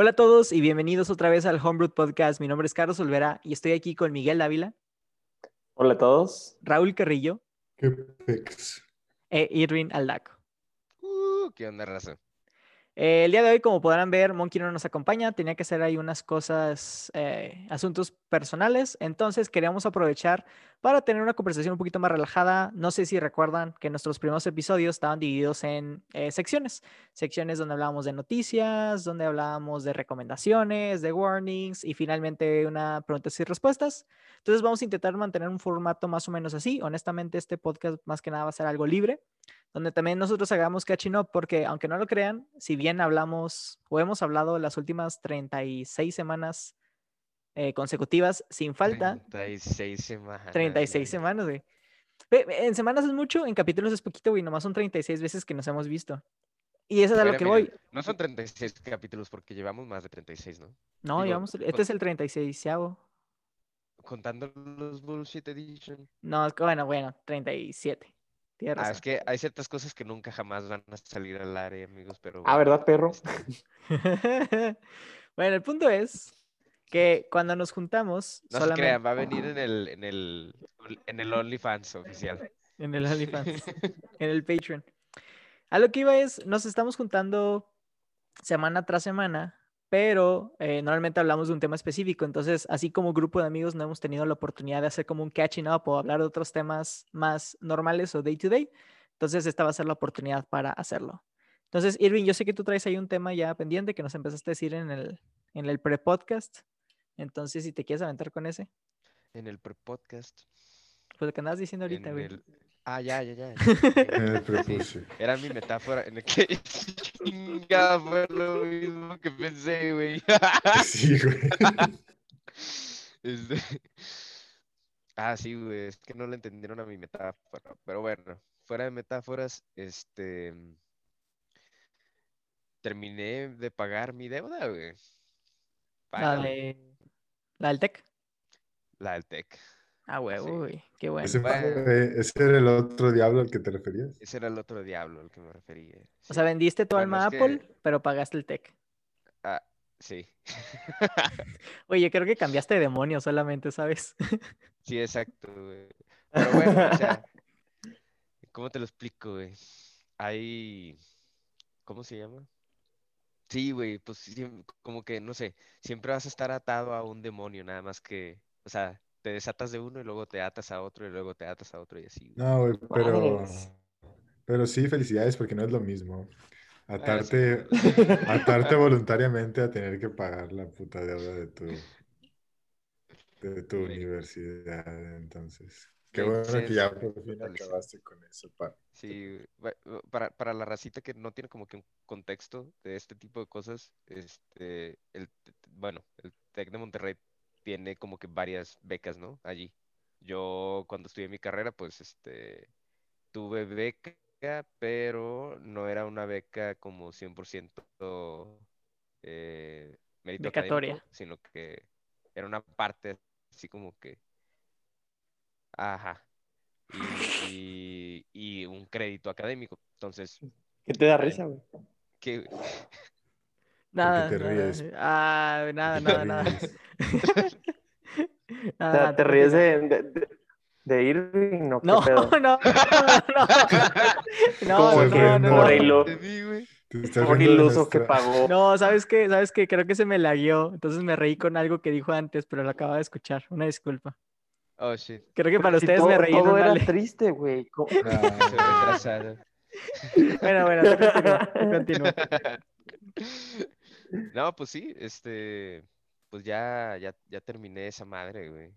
Hola a todos y bienvenidos otra vez al Homebrew Podcast. Mi nombre es Carlos Olvera y estoy aquí con Miguel Dávila, Hola a todos. Raúl Carrillo Qué pex. e Irvin Aldaco. Uh, ¿Qué onda, raza? Eh, el día de hoy, como podrán ver, Monkey no nos acompaña, tenía que hacer ahí unas cosas, eh, asuntos personales, entonces queríamos aprovechar para tener una conversación un poquito más relajada. No sé si recuerdan que nuestros primeros episodios estaban divididos en eh, secciones, secciones donde hablábamos de noticias, donde hablábamos de recomendaciones, de warnings y finalmente una preguntas y respuestas. Entonces vamos a intentar mantener un formato más o menos así. Honestamente, este podcast más que nada va a ser algo libre donde también nosotros hagamos catching up, porque aunque no lo crean, si bien hablamos o hemos hablado las últimas 36 semanas eh, consecutivas sin falta, 36 semanas. 36 güey. semanas, güey. En semanas es mucho, en capítulos es poquito, güey, nomás son 36 veces que nos hemos visto. Y eso es a lo que mira, voy. No son 36 capítulos porque llevamos más de 36, ¿no? No, digo, llevamos, este con- es el 36 Contando los Bullshit Edition. No, bueno, bueno, 37. Tienes Ah, es que hay ciertas cosas que nunca jamás van a salir al aire, amigos, pero... Ah, ¿verdad, perro? este, bueno, el punto es que cuando nos juntamos, no se crean, va a venir en el, en el, en el OnlyFans oficial. en el OnlyFans, en el Patreon. A lo que iba es, nos estamos juntando semana tras semana, pero eh, normalmente hablamos de un tema específico, entonces así como grupo de amigos no hemos tenido la oportunidad de hacer como un catching up o hablar de otros temas más normales o day to day, entonces esta va a ser la oportunidad para hacerlo. Entonces, Irving, yo sé que tú traes ahí un tema ya pendiente que nos empezaste a decir en el, en el pre-podcast, entonces si te quieres aventar con ese, En el pre-podcast. pues lo que andabas diciendo ahorita, en güey. el- Ah, ya, ya, ya. Sí, prepucio. Era mi metáfora en el que chingada fue lo mismo que pensé, güey. Sí, güey. Este, Ah, sí, güey, es que no le entendieron a mi metáfora. Pero bueno, fuera de metáforas, este. Terminé de pagar mi deuda, güey. La, Págale, de, la del TEC. la del TEC. Ah, Sí. güey. Qué bueno. Ese, Bueno. fue- ese era el otro diablo al que te referías. Ese era el otro diablo al que me refería. O sea, vendiste tu Bueno, alma a Apple, que- pero pagaste el TEC. Ah, sí. Oye, creo que cambiaste de demonio solamente, ¿sabes? Sí, exacto, güey. Pero bueno, o sea, ¿cómo te lo explico, güey? Hay, ¿cómo se llama? Sí, güey, pues como que, no sé, siempre vas a estar atado a un demonio, nada más que, o sea, te desatas de uno y luego te atas a otro y luego te atas a otro y así, güey. No, güey, pero, Madres. pero sí, felicidades porque no es lo mismo. Sí, Atarte, atarte voluntariamente a tener que pagar la puta deuda de tu, de tu Güey. universidad. Entonces, qué bueno sí, que ya por fin acabaste con eso, pa. Sí, para, para la racita que no tiene como que un contexto de este tipo de cosas, este, el, bueno, el TEC de Monterrey tiene como que varias becas, ¿no? Allí. Yo cuando estudié mi carrera, pues, este, tuve beca, pero no era una beca como 100% eh, mérito académico, sino que era una parte así como que, ajá, y, y- y un crédito académico. Entonces, ¿Qué te da risa, güey? que Nada, te nada. ríes. Ah, nada, te nada, nada. O sea, nada, ¿te ríes de, de, de- Irving? ¿No? ¿Qué No, pedo? no, no, no, no, no, no, por no. hilo. Por iluso que pagó. No, ¿sabes qué? ¿Sabes qué? Creo que se me lagueó. Entonces me reí con algo que dijo antes, pero lo acababa de escuchar. Una disculpa. Oh, shit. Creo que para Si ustedes todo, me reí todo era ale- triste, güey. ¿Cómo? Ah, retrasado. Bueno, bueno, continúa. No, pues sí, este, pues ya, ya, ya terminé esa madre, güey.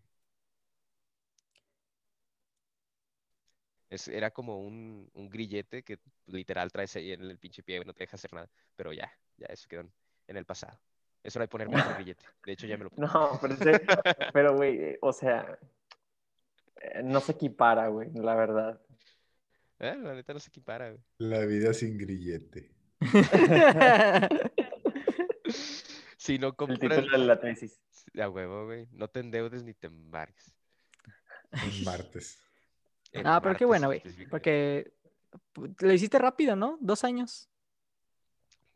Es, era como un, un grillete que literal traes ahí en el pinche pie y no te deja hacer nada. Pero ya, ya eso quedó en, en el pasado. Es hora de ponerme otro grillete. De hecho, ya me lo puse. No, pero, ese- pero, güey, eh, o sea, eh, no se equipara, güey, la verdad. Eh, La neta no se equipara, güey. La vida sin grillete. Si no El compras título de la tesis. a huevo, güey. No te endeudes ni te embargues. Un martes. El Ah, pero qué bueno, güey. Porque pu- lo hiciste rápido, ¿no? Dos años.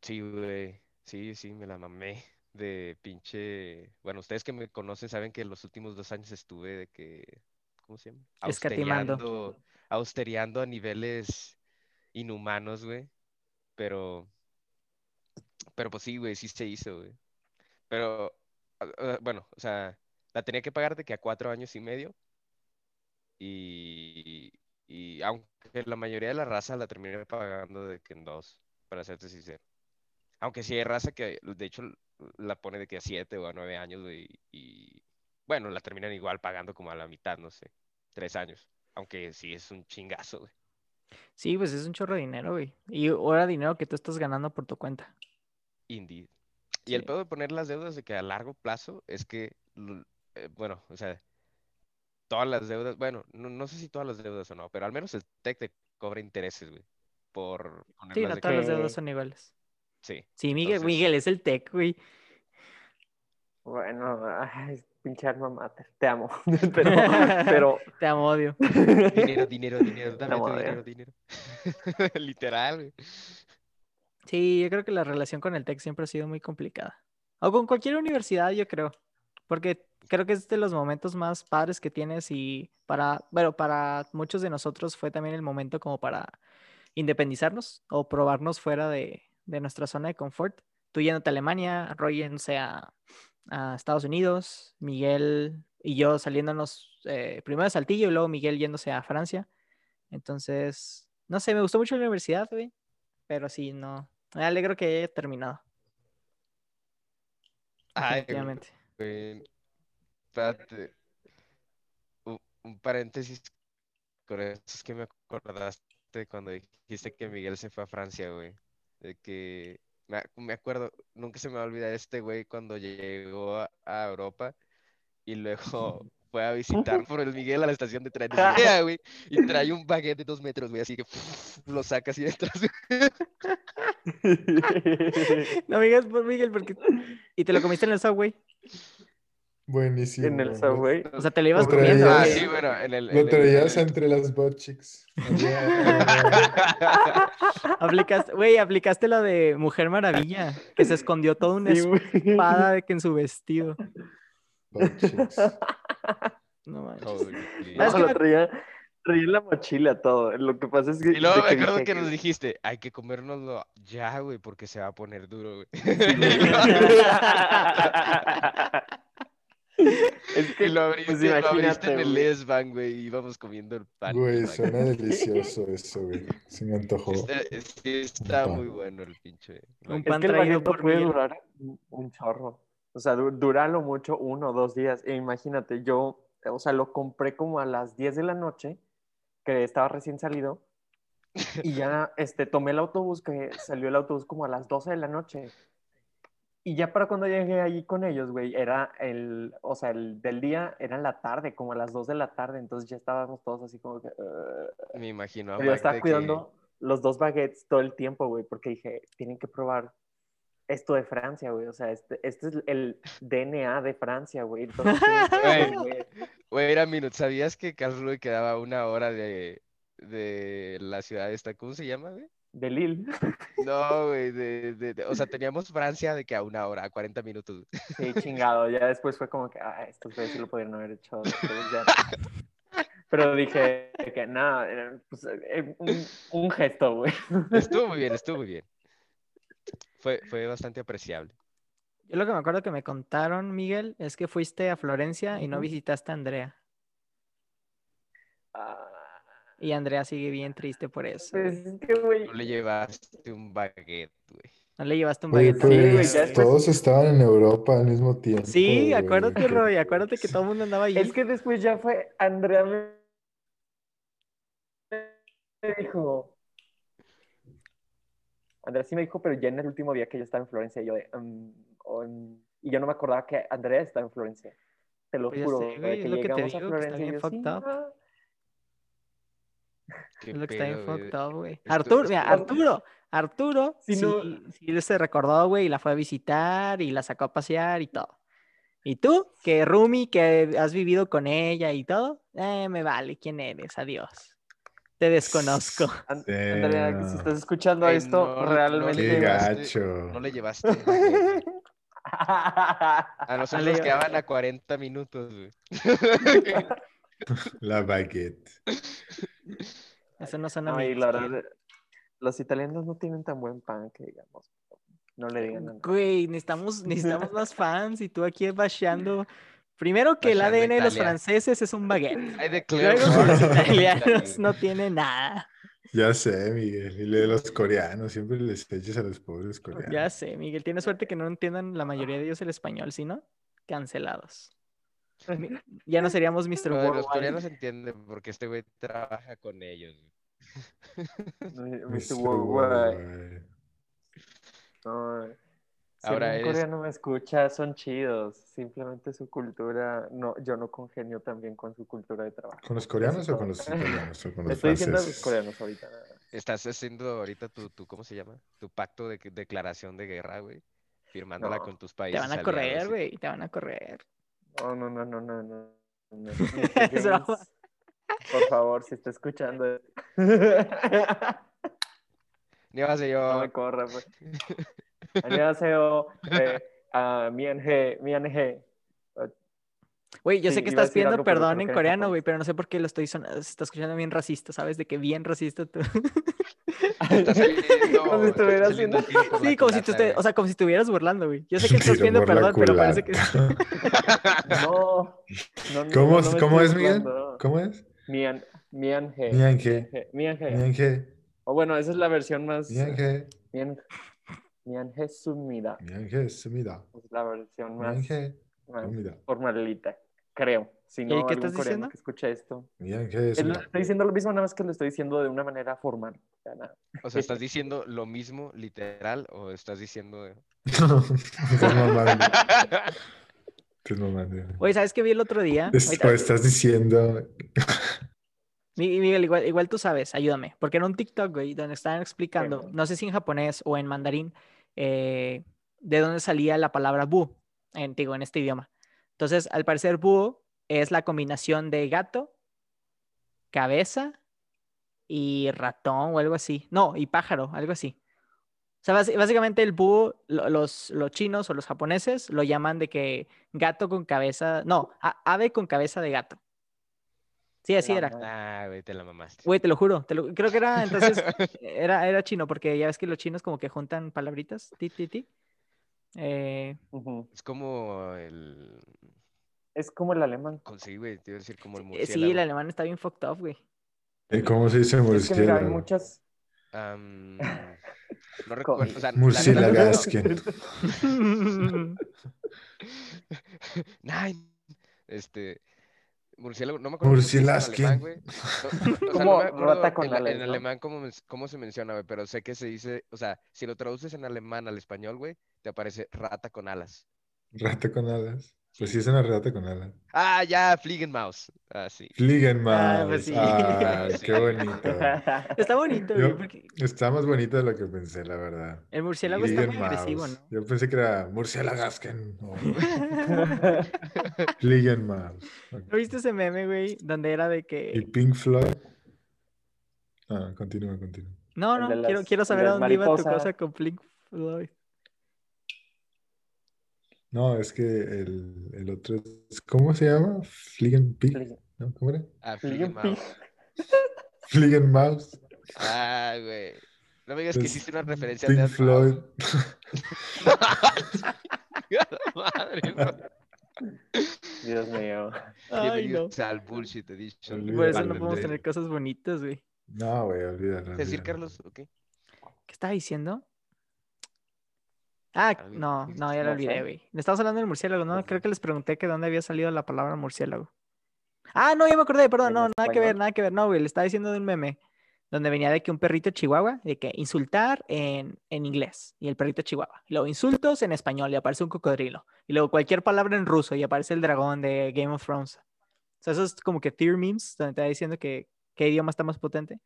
Sí, güey. Sí, sí, me la mamé. de pinche. Bueno, ustedes que me conocen saben que los últimos dos años estuve de que. ¿Cómo se llama? Escatimando. Austeriando, austeriando a niveles inhumanos, güey. Pero. Pero pues sí, güey, sí se hizo, güey. Pero, bueno, o sea, la tenía que pagar de que a cuatro años y medio. Y, y aunque la mayoría de la raza la terminé pagando de que en dos, para serte sincero. Aunque sí hay raza que, de hecho, la pone de que a siete o a nueve años, güey, y bueno, la terminan igual pagando como a la mitad, no sé, tres años. Aunque sí es un chingazo, güey. Sí, pues es un chorro de dinero, güey. Y ahora dinero que tú estás ganando por tu cuenta. Indeed. Y el pedo de poner las deudas de que a largo plazo es que, eh, bueno, o sea, todas las deudas, bueno, no, no sé si todas las deudas o no, pero al menos el TEC te cobra intereses, güey, por Sí, no de todas las deudas son iguales. Sí. Sí, Miguel, Entonces- Miguel es el tech, güey. Bueno, ay, pinche alma mater, te amo. Pero, pero Te amo, odio. Dinero, dinero, dinero, dame dinero, dinero. Literal, güey. Sí, yo creo que la relación con el tech siempre ha sido muy complicada. O con cualquier universidad, yo creo. Porque creo que es de los momentos más padres que tienes y para, bueno, para muchos de nosotros fue también el momento como para independizarnos o probarnos fuera de, de nuestra zona de confort. Tú yéndote a Alemania, Roy yéndose a, a Estados Unidos, Miguel y yo saliéndonos eh, primero a Saltillo y luego Miguel yéndose a Francia. Entonces, no sé, me gustó mucho la universidad, güey. Pero sí, no. Me alegro que haya terminado. Ay, Definitivamente. güey. Espérate. Un, paréntesis con eso es que me acordaste cuando dijiste que Miguel se fue a Francia, güey. De que me, ac- me acuerdo, nunca se me va a olvidar este güey cuando llegó a, a Europa y luego fue a visitar por el Miguel a la estación de llega, güey, y trae un baguette de dos metros, güey, así que lo saca así detrás. No me digas por Miguel, porque. ¿Y te lo comiste en el subway? Buenísimo. en el subway. O sea, te lo ibas Lo comiendo. Ah, sí, bueno, en el. Lo traías en el- entre las butt cheeks. Aplicaste, güey, aplicaste lo de Mujer Maravilla, que se escondió toda una Sí, espada de que en su vestido. Butt cheeks. No manches. No, que lo me- traía, traía en la mochila todo. Lo que pasa es que. Y luego me acuerdo que nos dijiste, hay que comérnoslo ya, güey, porque se va a poner duro, güey. es que Y lo abriste, pues lo abriste en el. S-Bahn, güey, y íbamos comiendo el pan. Güey, suena delicioso eso, güey. Se me antojó. Está, sí, está pan. muy bueno el pinche. Un pan es que el traído baguette por puede durar un, chorro. O sea, du- dura lo mucho uno o dos días. E imagínate, yo, o sea, lo compré como a las 10 de la noche, que estaba recién salido, y ya este, tomé el autobús, que salió el autobús como a las 12 de la noche. Y ya para cuando llegué allí con ellos, güey, era el, o sea, el del día era en la tarde, como a las 2 de la tarde, entonces ya estábamos todos así como que... "Ugh". Me imagino Pero yo estaba de que- cuidando los dos baguettes todo el tiempo, güey, porque dije, tienen que probar esto de Francia, güey. O sea, este, este es el DNA de Francia, güey. Entonces, Güey. Güey. Wait a minute, ¿sabías que Karlsruhe quedaba una hora de, de la ciudad esta? ¿Cómo se llama, güey? de Lille. No, güey, de, de- de- o sea, teníamos Francia de que a una hora, a 40 minutos. Sí, chingado. Ya después fue como que, ah, estos sí lo pudieron haber hecho. Pero dije que nada, era, pues, eh, un, un gesto, güey. Estuvo muy bien, estuvo muy bien. Fue, fue bastante apreciable. Yo lo que me acuerdo que me contaron, Miguel, es que fuiste a Florencia y no visitaste a Andrea. Ah, Y Andrea sigue bien triste por eso. pues güey. es que, güey. No le llevaste un baguette, güey. No le llevaste un Oye, baguette. Sí, güey, pues todos estaban en Europa al mismo tiempo. Sí, güey. acuérdate, Roy, acuérdate que todo el mundo andaba allí. Es que después ya fue, Andrea me me dijo, Andrea sí me dijo, pero ya en el último día que yo estaba en Florencia, yo de, "Mm, mm", y yo no me acordaba que Andrea estaba en Florencia. Te lo Pues juro, sé, güey, es que lo que te llegamos a digo, que está Florencia y bien yo, fucked "Sí, up". ah". Qué Es lo que está bien pedo, güey. fucked up, güey. Esto- Arturo, mira, Arturo, Arturo, Si sí, no- sí se recordó, güey, y la fue a visitar y la sacó a pasear y todo. ¿Y tú? Que Rumi, que has vivido con ella y todo, eh, me vale, ¿quién eres? Adiós. Te desconozco. An- Andrea, que si estás escuchando Güey, esto, no- no le realmente... Llevaste- gacho. No le llevaste. A nosotros nos quedaban a 40 minutos, güey. La baguette. Eso no suena No, y bien. la verdad, los italianos no tienen tan buen pan que digamos. No le digan a nadie. Güey, necesitamos, necesitamos más fans y tú aquí basheando. Primero que el ADN de los franceses es un baguette. I declare Luego los italianos no tienen nada. Ya sé, Miguel. Y de los coreanos, siempre les echas a los pobres coreanos. Ya sé, Miguel. Tiene suerte que no entiendan la mayoría de ellos el español, si no, cancelados. Ya no seríamos Mr. Pero los coreanos entienden porque este güey trabaja con ellos. Mr. Worldwide. Worldwide. No, Ahora algún es- coreano me escucha, son chidos. Simplemente su cultura, no, yo no congenio también con su cultura de trabajo. ¿Con los coreanos Eso o con los italianos? O con los Estoy diciendo a los franceses? coreanos ahorita. Estás haciendo ahorita tu, tu ¿cómo se llama? Tu pacto de declaración de guerra, güey. Firmándola No. con tus Te países. van a aliados correr, y- güey. Te van a correr. No, no, no, no, no, no. por favor, si está escuchando. Ni vas a No yo. me corra, pues. 안녕하세요. Eh, ah, 미안해, 미안해. Güey, yo Sí, sé que iba a estás decir pidiendo algo, pero perdón creo en que en coreano, japonés. güey, pero no sé por qué lo estoy sonando. Se está escuchando bien racista, ¿sabes? De que bien racista tú. Está saliendo- Como si estuviera está saliendo haciendo- el tiro por la Sí, como si tú culata, te, güey. o sea, como si estuvieras burlando, güey. Yo sé que estás Tiro pidiendo por la perdón, pero parece que culata. No, no, no, ¿Cómo, no me ¿cómo estoy es, Miguel? burlando. ¿Cómo es? Mian, mianje. Mianje. Mianje. Mianje. O bueno, esa es la versión más. Mianje. Mian, mianje sumida. Mianje, sumida. Es la versión más, más sumida. formalita, creo. Si ¿Y no, qué algún estás diciendo? que escuche esto. Sumida. Estoy diciendo lo mismo, nada más que lo estoy diciendo de una manera formal. O sea, nada. O sea, ¿estás diciendo lo mismo literal o estás diciendo... Oye, ¿sabes qué vi el otro día? Es- Ahorita- o estás diciendo. Mi- Miguel, igual, igual tú sabes, ayúdame. Porque era un TikTok, güey, donde estaban explicando, Bueno. no sé si en japonés o en mandarín, eh, de dónde salía la palabra búho, en, digo, en este idioma. Entonces, al parecer, búho es la combinación de gato, cabeza y ratón o algo así. No, y pájaro, algo así. O sea, básicamente el búho, lo- los, los chinos o los japoneses lo llaman de que gato con cabeza, no, ave con cabeza de gato. Sí, así La era. Ah, güey, te la mamaste. Güey, te lo juro, te lo- creo que era entonces, era, era chino, porque ya ves que los chinos como que juntan palabritas, ti, ti, ti. Eh. Es como el... Es como el alemán. Conseguí, güey, te iba a decir como el eh, murciélago. sí, el alemán está bien fucked up, güey. eh, ¿Cómo se dice Es que mira, hay murciélago? muchas. No recuerdo, o sea, la- Murciélagasken. Nine. Este. Murciélago, no me acuerdo alemán, güey. No, o sea, Como no me acuerdo rata con en, la- en ¿no? alemán cómo, cómo se menciona, güey, pero sé que se dice, o sea, si lo traduces en alemán al español, güey, te aparece rata con alas. Rata con alas. Pues sí, es una rata con alas. Ah, ya, Fliegenmaus. Ah, sí. Fliegenmaus. Ah, pues sí. Ah, Sí. qué bonito. Está bonito, güey, Yo- porque Está más bonito de lo que pensé, la verdad. el murciélago está muy agresivo. ¿no? Yo pensé que era Murciélagasken. o Fliegenmaus. Ok. ¿No viste ese meme, güey? Donde era de ¿Y que... Pink Floyd? Ah, continúa, continúa. No, no, quiero, las- quiero el saber a dónde iba tu cosa con Pink Floyd. No, es que el, el otro es. ¿Cómo se llama? Fliegenpig. Fliegen- ¿No? ¿Cómo era? Ah, Fliegenpig. Fliegenmaus. Ah, güey. No me digas que Es hiciste una referencia Pink Dead Floyd. Mouse. Madre, no. Dios mío. Ay, no. Al Bullshit Edition. Por eso no podemos de- tener cosas bonitas, güey. No, güey, olvídalo. ¿Es decir. Carlos? Ok. ¿Qué estaba diciendo? Ah, no, no, ya lo olvidé, güey. Le estabas hablando del murciélago, ¿no? Creo que les pregunté que dónde había salido la palabra murciélago. Ah, no, ya me acordé, perdón, ¿En no, nada que ver, nada que ver. No, güey, le estaba diciendo de un meme donde venía de que un perrito chihuahua, de que insultar en, en inglés y el perrito chihuahua. Y luego insultos en español y aparece un cocodrilo. Y luego cualquier palabra en ruso y aparece el dragón de Game of Thrones. O sea, eso es como que tier memes, donde te va diciendo que qué idioma está más potente.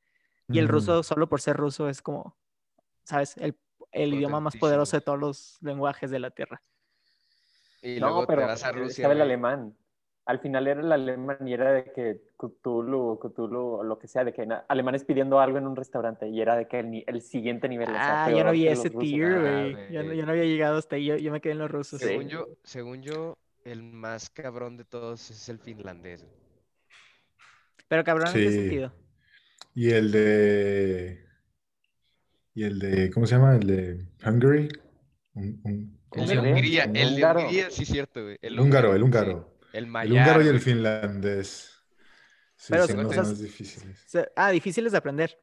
Y el Ujú. ruso, solo por ser ruso, es como, ¿sabes? El, el idioma más poderoso de todos los lenguajes de la Tierra. Y No, luego pero te vas a eh, Rusia. estaba el alemán. al final era el alemán y era de que Cthulhu, Cthulhu, o lo que sea, de que alemanes pidiendo algo en un restaurante y era de que el, el siguiente nivel. o sea, Ah, yo no que ese tier, Ah, güey. Yo, no- güey. yo no había llegado hasta ahí. Yo, yo me quedé en los rusos. Sí. Según yo, según yo, el más cabrón de todos es el finlandés. Pero cabrón, ¿en qué Sí. sentido? Y el de. Y el de. ¿Cómo se llama? El de Hungary. Un- un- ¿cómo El se de llama? Hungría, Un- el de húngaro. Hungría, sí, cierto, güey. El húngaro, el húngaro. sí. El El mayar, húngaro y el finlandés. Sí, Pero, son sea, más difíciles. Ah, difíciles de aprender.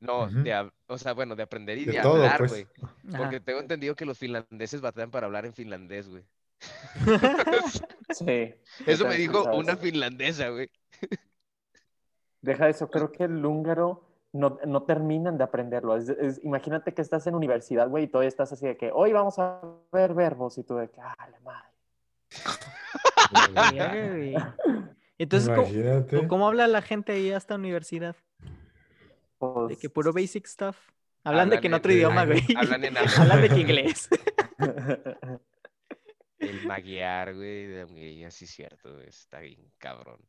No, de, hab- o sea, bueno, de aprender y De de, todo, hablar, pues. güey. Ajá. Porque tengo entendido que los finlandeses batallan para hablar en finlandés, güey. Sí. Eso me dijo una finlandesa, güey. Deja eso, creo que el húngaro no, no terminan de aprenderlo. Es- es- imagínate que estás en universidad, güey, y todavía estás así de que hoy vamos a ver verbos y tú de que, ah, la madre. Entonces, ¿cómo, habla la gente ahí hasta universidad? Pues, De que puro basic stuff. Hablan de que en otro en- idioma, güey. Hablan en Hablan de que inglés. El magyar, güey, de Hungría, sí, cierto, güey. Está bien cabrón.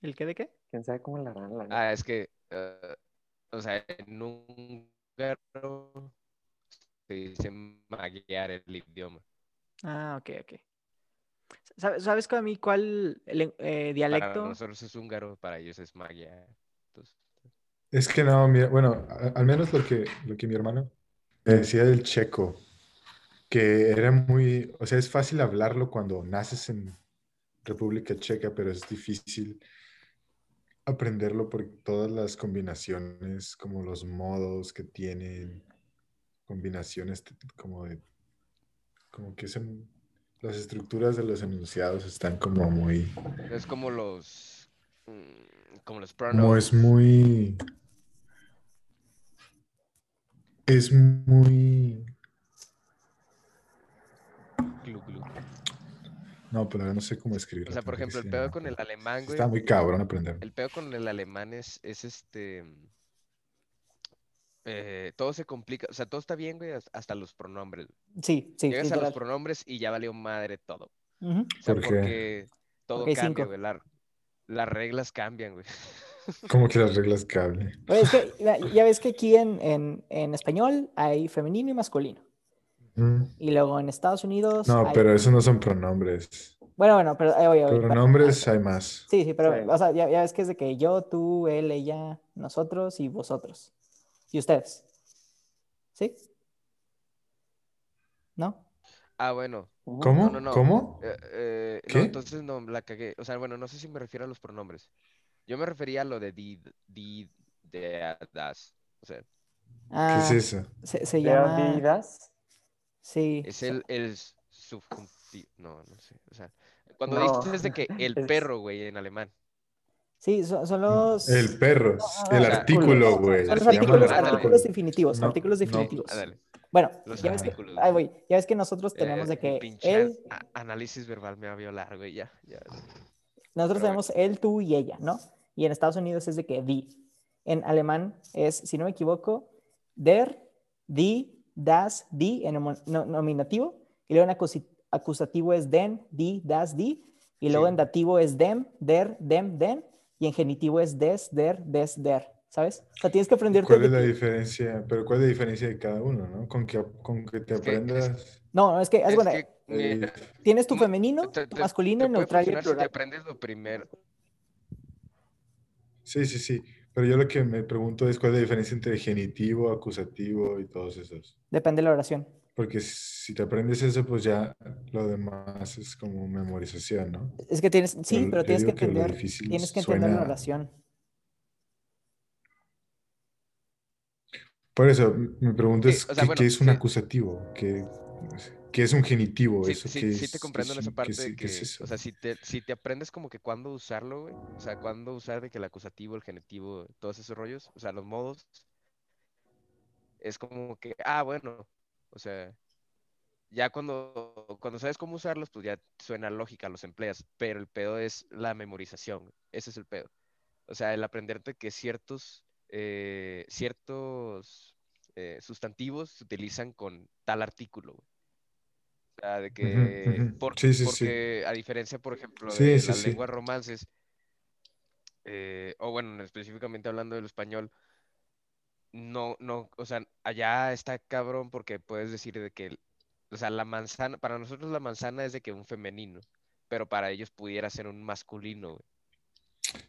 ¿El qué de qué? ¿Quién sabe cómo la harán? la? Ah, es que, o sea, en húngaro se dice magyar el idioma. Ah, ok, ok. ¿Sabes, ¿sabes con a mí cuál len- eh, Para dialecto? nosotros es húngaro, para ellos es magyar. Entonces, Es que no, mira, bueno, a- al menos lo que, lo que mi hermano me decía del checo, que era muy, o sea, es fácil hablarlo cuando naces en República Checa, pero es difícil aprenderlo por todas las combinaciones, como los modos que tienen, combinaciones como de, como que son, las estructuras de los enunciados están como muy, es como los, mm, como los como pronombres. es muy, es muy, no, pero no sé cómo escribirlo. O sea, por ejemplo, el pedo con el alemán, güey. Está muy cabrón aprender. El pedo con el alemán es, es este. eh, todo se complica, o sea, todo está bien, güey, has- hasta los pronombres. Sí, sí, Llegas a los pronombres y ya valió madre todo. Ujú. O sea, ¿Por qué? porque todo cambia, cinco. güey. la- las reglas cambian, güey. Como que las reglas. Oye, es que ya, ya ves que aquí en, en, en español hay femenino y masculino. Mm. Y luego en Estados Unidos. No, hay- pero esos no son pronombres. Bueno, bueno, pero. eh, oye, oye, Pronombres hay más. Sí, sí, pero, Sí. o sea, ya, ya ves que es de que yo, tú, él, ella, nosotros y vosotros. Y ustedes. ¿Sí? ¿No? Ah, bueno. ¿Cómo? no, no. ¿Cómo? eh, eh, no, ¿Qué? entonces no, la cagué. O sea, bueno, no sé si me refiero a los pronombres. Yo me refería a lo de di, di, de, das. O sea, ¿Qué Ah, es eso? se, se ¿De llama. Sí. es el, el subjuntivo. No, no sé. O sea, cuando No. dices de que el perro, güey, en alemán. Sí, son, son los. El perro. no, el no, artículo, güey. Son los artículos, artículos definitivos. No, artículos no. definitivos. Bueno, Los ya ves, que, güey. voy. ya ves que nosotros tenemos de Eh, que pinche él, análisis verbal me va a violar, güey, ya, ya. nosotros pero tenemos él, tú y ella, ¿no? Y en Estados Unidos es de que die. En alemán es, si no me equivoco, der, die, das, die en nominativo. Y luego en acusativo es den, die, das, die. Y luego Sí. en dativo es dem, der, dem, den. Y en genitivo es des, der, des, der. ¿Sabes? O sea, tienes que aprenderte. ¿Cuál es la diferencia? Pero ¿cuál es la diferencia de cada uno, no? Con que, con que te Es que- es- aprendas. No, no, es que, haz Es cuenta, que, mira, eh, tienes tu femenino, te- tu te- masculino, te puede neutral y funcionar si te plural. aprendes lo primero. Sí, sí, sí. Pero yo lo que me pregunto es cuál es la diferencia entre genitivo, acusativo y todos esos. Depende de la oración. Porque si te aprendes eso, pues ya lo demás es como memorización, ¿no? Es que tienes, sí, Pero tienes que entender, tienes que entender la oración. Por eso, me pregunto Sí, es, o sea, ¿qué, bueno, qué es un sí. acusativo? ¿Qué, qué es un genitivo? Sí, ¿Eso sí, qué sí es- te comprendo es en esa parte de que, es o sea, si te, si te aprendes como que cuándo usarlo, güey, o sea, cuándo usar de que el acusativo, el genitivo, todos esos rollos, o sea, los modos, es como que, ah, bueno, o sea, ya cuando, cuando sabes cómo usarlos, pues ya suena lógica, los empleas, pero el pedo es la memorización, ese es el pedo. O sea, el aprenderte que ciertos, eh, ciertos eh, sustantivos se utilizan con tal artículo, güey. Sea, de que, ujú. por- Sí, sí, sí. porque a diferencia, por ejemplo, de sí, las sí. lenguas romances, eh, o bueno, específicamente hablando del español, no, no, o sea, allá está cabrón porque puedes decir de que, o sea, la manzana, para nosotros la manzana es de que un femenino, pero para ellos pudiera ser un masculino, güey.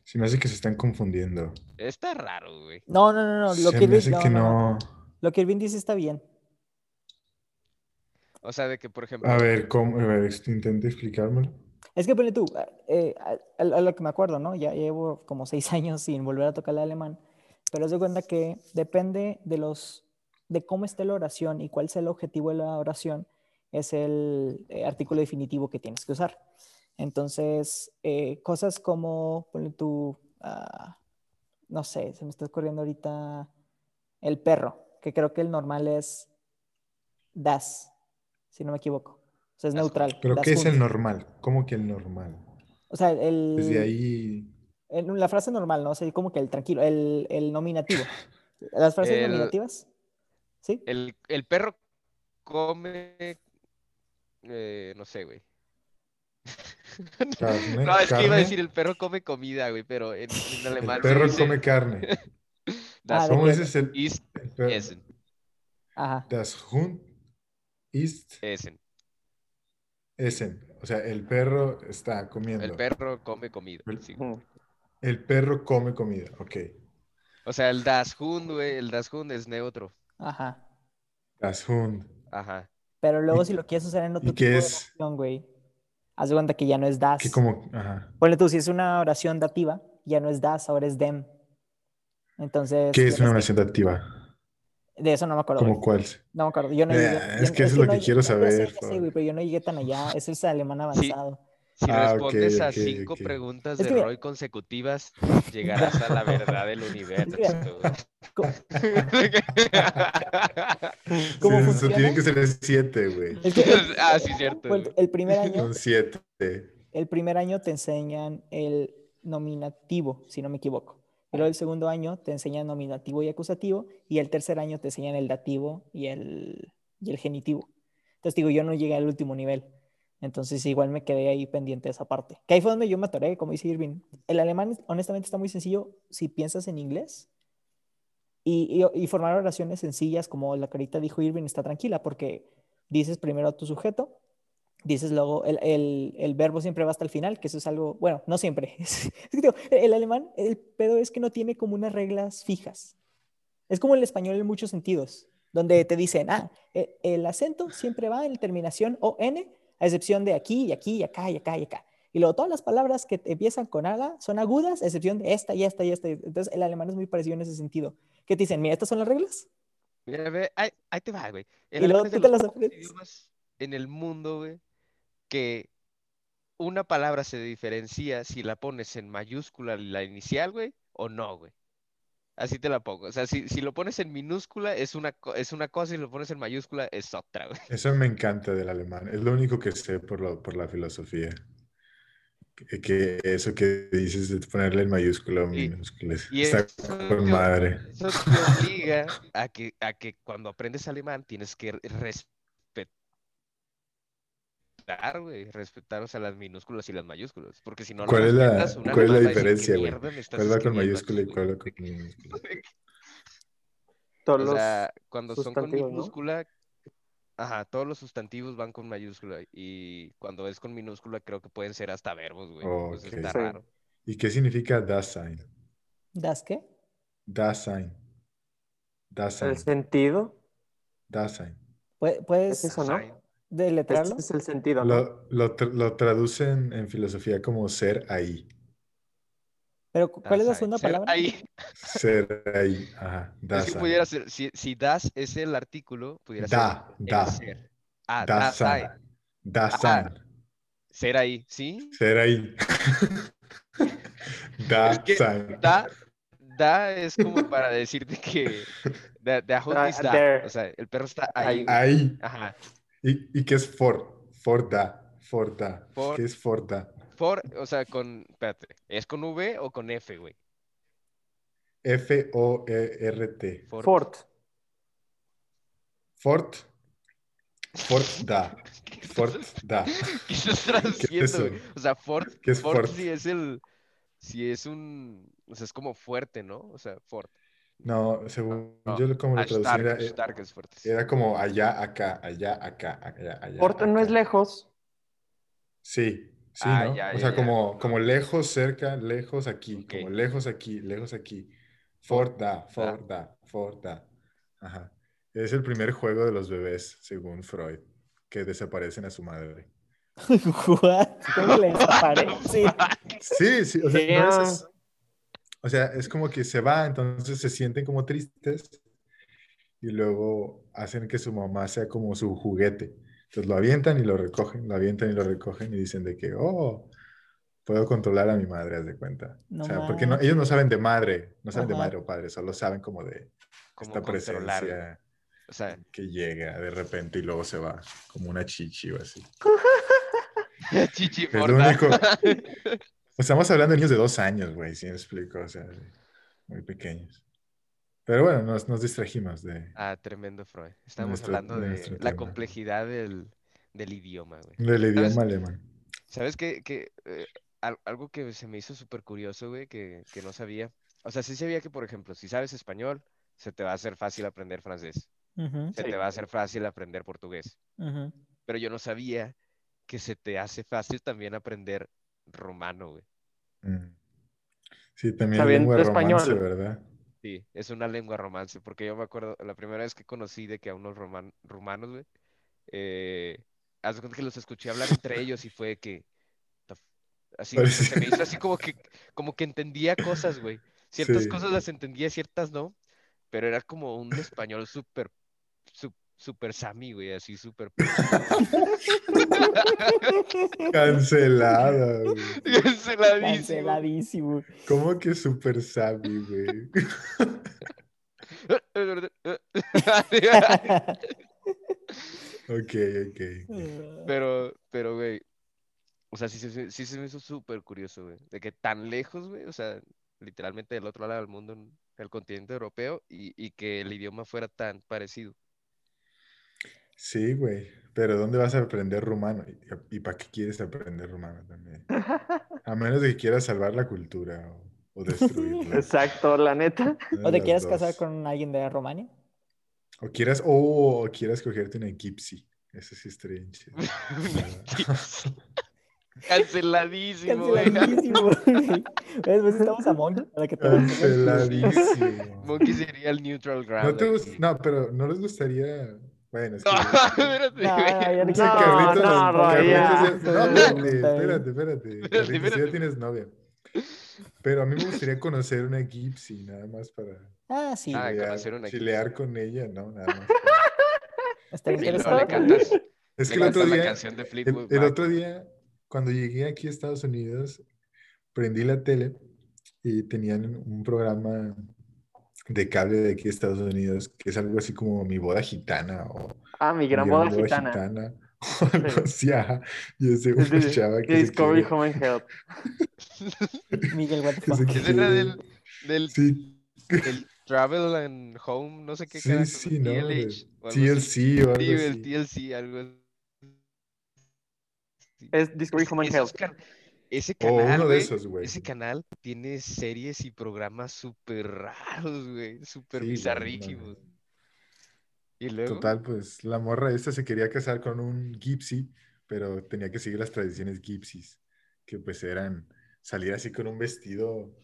Se me hace que se están confundiendo. Está raro, güey. No, no, no, no. Lo Se que me hace no, que no, no. no. Lo que Irving dice está bien. O sea, de que, por ejemplo, A ver, ¿cómo? A ver, ex- intenta explicármelo. Es que ponle tú, a- eh, a, a- a lo que me acuerdo, ¿no? Ya llevo como seis años sin volver a tocar el alemán, pero de cuenta que depende de los, de cómo esté la oración y cuál sea el objetivo de la oración, es el eh, artículo definitivo que tienes que usar. Entonces, eh, cosas como, ponle tú, ah, no sé, se me está ocurriendo ahorita el perro, que creo que el normal es das, si no me equivoco. O sea, es neutral. ¿Pero qué es el normal? ¿Cómo que el normal? O sea, el... Desde ahí. En la frase normal, ¿no? O sea, como que el tranquilo, el, el nominativo. Las frases El- nominativas. ¿Sí? el, el perro come, eh, no sé, güey. Carne, No, es que iba a decir el perro come comida, güey, pero en, en alemán El se perro dice come carne. das Ah, ¿Cómo dices el, el perro? essen, Ajá. Das Hund ist essen. essen. O sea, el perro está comiendo. El perro come comida. El- sí. Ujú. El perro come comida. Ok. O sea, el das Hund, güey, el das Hund es neutro. Ajá. Das Hund. Ajá. Pero luego ¿Y- si lo quieres usar en otro y tipo qué de es? oración, güey, haz de cuenta que ya no es das. Que como. Ajá. Ponle tú, si es una oración dativa, ya no es das, ahora es dem. Entonces, ¿Qué es una que- oración dativa? De eso no me acuerdo. ¿Como güey. cuál? No me acuerdo. Yo no Eh, llegué- es yo- que eso es lo no que quiero saber, sé, güey, pero yo no llegué tan allá. Eso es alemán avanzado. Si Ah, respondes a ok, cinco preguntas Es de que Roy consecutivas, llegarás a la verdad del universo. ¿Cómo Sí, eso funciona? tiene que ser siete, güey. Es que el, ah, sí, cierto. el- el primer año Son siete. el primer año te enseñan el nominativo, si no me equivoco. Y el segundo año te enseñan nominativo y acusativo. Y el tercer año te enseñan el dativo y el, y el genitivo. Entonces digo, yo no llegué al último nivel. Entonces igual me quedé ahí pendiente de esa parte. Que ahí fue donde yo me atoré, como dice Irving. El alemán honestamente está muy sencillo si piensas en inglés. Y, y- y formar oraciones sencillas, como la carita dijo Irving, está tranquila porque dices primero a tu sujeto, dices luego, el, el- el verbo siempre va hasta el final, que eso es algo, bueno, no siempre. Es que digo, el alemán, el pedo es que no tiene como unas reglas fijas. Es como el español en muchos sentidos, donde te dicen, ah, e- el acento siempre va en terminación o n, a excepción de aquí y aquí y acá y acá y acá. Y luego todas las palabras que empiezan con ala son agudas, a excepción de esta y esta y esta. Entonces el alemán es muy parecido en ese sentido. ¿Qué te dicen? Mira, estas son las reglas. Mira, ve, ahí, ahí te va, güey. El Y luego tú te los las aprendes. idiomas en el mundo, güey, que una palabra se diferencia si la pones en mayúscula la inicial, güey, o no, güey. Así te la pongo. O sea, si, si lo pones en minúscula es una, es una cosa y lo pones en mayúscula es otra, güey. Eso me encanta del alemán. Es lo único que sé por, lo- por la filosofía. Que, que eso que dices de ponerle en mayúscula o Y- minúsculas. y Está con madre. Eso te obliga a que, a que cuando aprendes alemán tienes que respetar, güey, respetar, o sea, las minúsculas y las mayúsculas, porque si no ¿Cuál es la- respetas, cuál es la alemán va a decir, "¿Qué diferencia, güey? ¿Cuál va con mayúscula y cuál güey?". va con minúscula? Todos O sea, cuando son con minúscula, ajá, todos los sustantivos van con mayúscula y cuando es con minúscula creo que pueden ser hasta verbos, güey. Está Sí. raro. ¿Y qué significa Dasein? ¿Das qué? Dasein. Dasein. el sentido. Dasein. Pue- ¿Puedes Es eso, ¿no? Deletrearlo? Este es el sentido, ¿no? Lo, lo, tra- lo traducen en filosofía como ser ahí. Pero cu- ¿cuál es la segunda Ser palabra? Ahí. Ser ahí. Ajá. Es que pudiera ser, si, si das es el artículo, pudiera Da, ser da. ser. Ah. Dasein. Dasein. Ser ahí, ¿sí? Ser ahí. que- Dasein. Da, da es como para decirte que the, the hund Da- is da. there. O sea, el perro está ahí. Ahí. Ahí. Ajá. ¿Y, y qué es for? For da. For ¿Qué es for da? For, o sea, con, espérate, ¿es con V o con F, güey? Fort. Fort Fort da. Fort da. ¿Qué estás ¿Qué es traduciendo? O sea, Fort, ¿Qué es Fort fort? sí es el, sí es un, o sea, es como fuerte, ¿no? O sea, Fort. No, según No, yo como lo traducí Stark, era, como allá, acá, allá, acá, allá, allá. Porto no es lejos. Sí, sí, Ah, ¿no? ya, o sea, ya. como, como lejos, cerca, lejos aquí, como lejos aquí, lejos aquí. Fort da, da. Fort da, Fort da. Ajá. Es el primer juego de los bebés, según Freud, que desaparecen a su madre. ¿Cómo le desaparece? Sí, sí, o sea, no es o sea, es como que se va, entonces se sienten como tristes y luego hacen que su mamá sea como su juguete. Entonces lo avientan y lo recogen, lo avientan y lo recogen y dicen de que, oh, puedo controlar a mi madre, haz de cuenta. No o sea, porque no, ellos no saben de madre, no saben de Ajá. madre o padre, solo saben como de Como esta controlar, presencia O sea, que llega de repente y luego se va, como una chichi o así. Chichi Es lo único. Estamos hablando de niños de dos años, güey, si me explico, o sea, muy pequeños. Pero bueno, nos, nos distrajimos de, Ah, tremendo Freud. Estamos Nuestro- hablando de nuestro la complejidad del, del idioma, güey. del ¿Sabes? idioma alemán. ¿Sabes qué? Que, eh, al- algo que se me hizo súper curioso, güey, que, que no sabía. O sea, sí sabía que, por ejemplo, si sabes español, se te va a hacer fácil aprender francés. Ujú, Se Sí. te va a hacer fácil aprender portugués. ujú. Pero yo no sabía que se te hace fácil también aprender romano, güey. Mm. Sí, también Sabiendo lengua romance, español. ¿verdad? Sí, es una lengua romance, porque yo me acuerdo, la primera vez que conocí de que a unos roman- rumanos, güey, eh, haz de cuenta que los escuché hablar entre ellos y fue que, así, se me hizo así como que, como que entendía cosas, güey. Ciertas Sí. cosas las entendía, ciertas no, pero era como un español súper, su- súper sami, güey, así súper... Cancelada, güey. Canceladísimo. Canceladísimo. ¿Cómo que super sabi, güey? Ok, ok. Pero, pero, güey, o sea, sí, se- sí se me hizo súper curioso, güey, de que tan lejos, güey, o sea, literalmente del otro lado del mundo, en el continente europeo, y, y que el idioma fuera tan parecido. Sí, güey. Pero ¿dónde vas a aprender rumano? ¿Y, para qué quieres aprender rumano también? A menos de que quieras salvar la cultura o, o destruirla. Exacto, la neta. Una ¿O de te las quieres casar con alguien de Romania? O quieras, o o quieras cogerte una Gypsy. Eso sí estaría chido. Canceladísimo. Canceladísimo. ¿Ves? Pues estamos a Monkey para que te. Canceladísimo. Monkey sería el neutral ground. No, te no, pero no les gustaría. Bueno, es que. No, espérate, espérate, espérate, espérate. Carlitos, tú ya tienes novia. Pero a mí me gustaría conocer una Gypsy, nada más para Ah, sí. Ah, chilear, conocer una chilear con ella, ¿no? Nada más. para- luego le interesante. cantas, Es que el otro día, canción de el, el otro día, cuando llegué aquí a Estados Unidos, prendí la tele y tenían un programa de cable de aquí de Estados Unidos, que es algo así como Mi Boda Gitana o Ah, mi Mi gran boda gitana. o algo Sí. así, ajá. Y ese Es de- una chava que se Discovery quiere- Home and Health. Miguel, what the se? Ese era del, del, Sí, del Travel and Home, no sé qué sí, carajo, sí, ¿no? De TLH, o algo así. TLC o algo Sí, el así. TLC, algo así. Es Discovery Home and Health. Ese canal, esos, ese canal tiene series y programas súper raros, güey, súper Sí, güey, no bizarrísimos. Y luego, Total, pues la morra esta se quería casar con un Gypsy, pero tenía que seguir las tradiciones Gypsies, que pues eran salir así con un vestido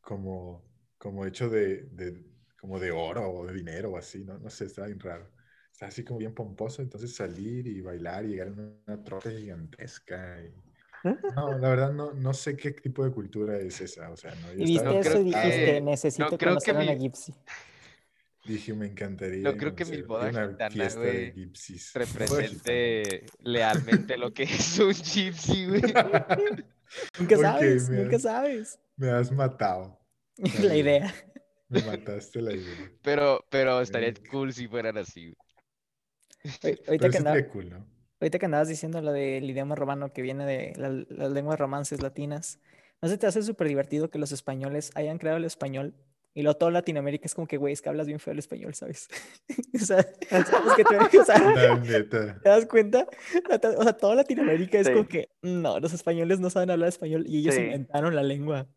como, como hecho de, de- como de oro o de dinero o así, ¿no? No sé, estaba bien raro. Estaba así como bien pomposo, entonces salir y bailar y llegar en una troca gigantesca. y- No, la verdad no, no sé qué tipo de cultura es esa, o sea, no, yo Y estaba- viste eso y dijiste, que- necesito no creo que conocer a una mi- Gypsy. dije, me encantaría No creo que mi boda una gitana, güey, represente lealmente lo que es un gypsy, güey. Nunca sabes, mira. nunca sabes. Me has matado. La idea. Me mataste la idea. Pero, pero estaría cool si fueran así, güey. Oye, Pero sí que, cool, ¿no? Ahorita que andabas diciendo lo del idioma romano que viene de la- las lenguas romances latinas, ¿no se te hace súper divertido que los españoles hayan creado el español Y luego toda Latinoamérica es como que, güey, es que hablas bien feo el español, ¿sabes? o sea, sabes que sea, La neta. ¿Te das cuenta? O sea, O sea, toda Latinoamérica es Sí. como que, no, los españoles no saben hablar español y ellos Sí. inventaron la lengua.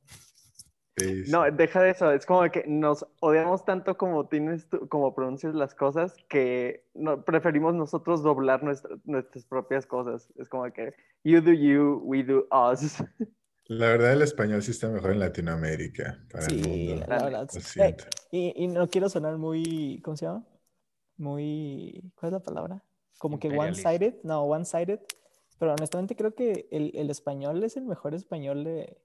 Sí, sí. No, deja de eso. Es como que nos odiamos tanto como tienes tú- como pronuncias las cosas que no, preferimos nosotros doblar nuestra- nuestras propias cosas. Es como que you do you, we do us. La verdad, el español sí está mejor en Latinoamérica para el Sí, mundo. la verdad. Eh, y, y no quiero sonar muy, ¿cómo se llama? Muy, ¿cuál es la palabra? Como que one-sided, no, one-sided. Pero honestamente creo que el, el español es el mejor español de,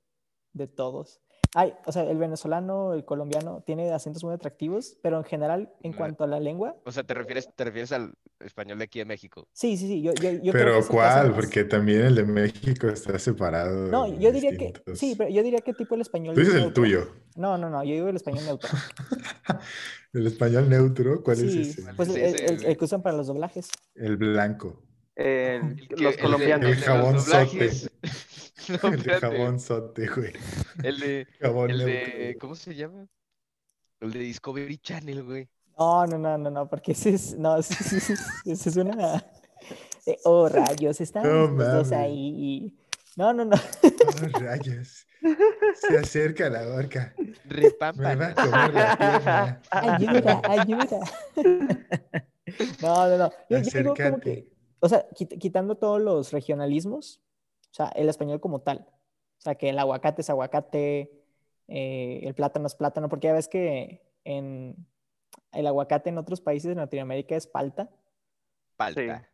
de todos. Ay, o sea, el venezolano, el colombiano, tiene acentos muy atractivos, pero en general, en No, cuanto a la lengua, O sea, te refieres, te refieres al español de aquí de México. sí, sí, sí, yo, yo, yo creo que Pero ¿cuál? Porque también el de México está separado. No, yo diría que, sí, pero yo diría que tipo el español Tú dices el neutro. tuyo. No, no, no, yo digo el español neutro. El español neutro, ¿cuál es ese? pues Sí, el, sí, el- sí. el que usan para los doblajes. El blanco. El- El que- los colombianos. el jabón doblajes. No, el de jabón sote, güey. El de, Jabón el de. ¿cómo se llama? El de Discovery Channel, güey. No, no, no, no, no, porque ese es, no, ese, ese- ese es una... eh, oh, rayos, están No los dos mames. ahí. y- No, no, no. Oh, rayos. Se acerca la orca. Me va a Repámpano. comer la pierna. Ayuda, ayuda. No, no, no. Yo, yo digo como Acércate. que, o sea, quit- quitando todos los regionalismos, o sea, el español como tal. O sea, que el aguacate es aguacate, eh, el plátano es plátano, porque ya ves que en el aguacate en otros países de Latinoamérica es palta. Palta.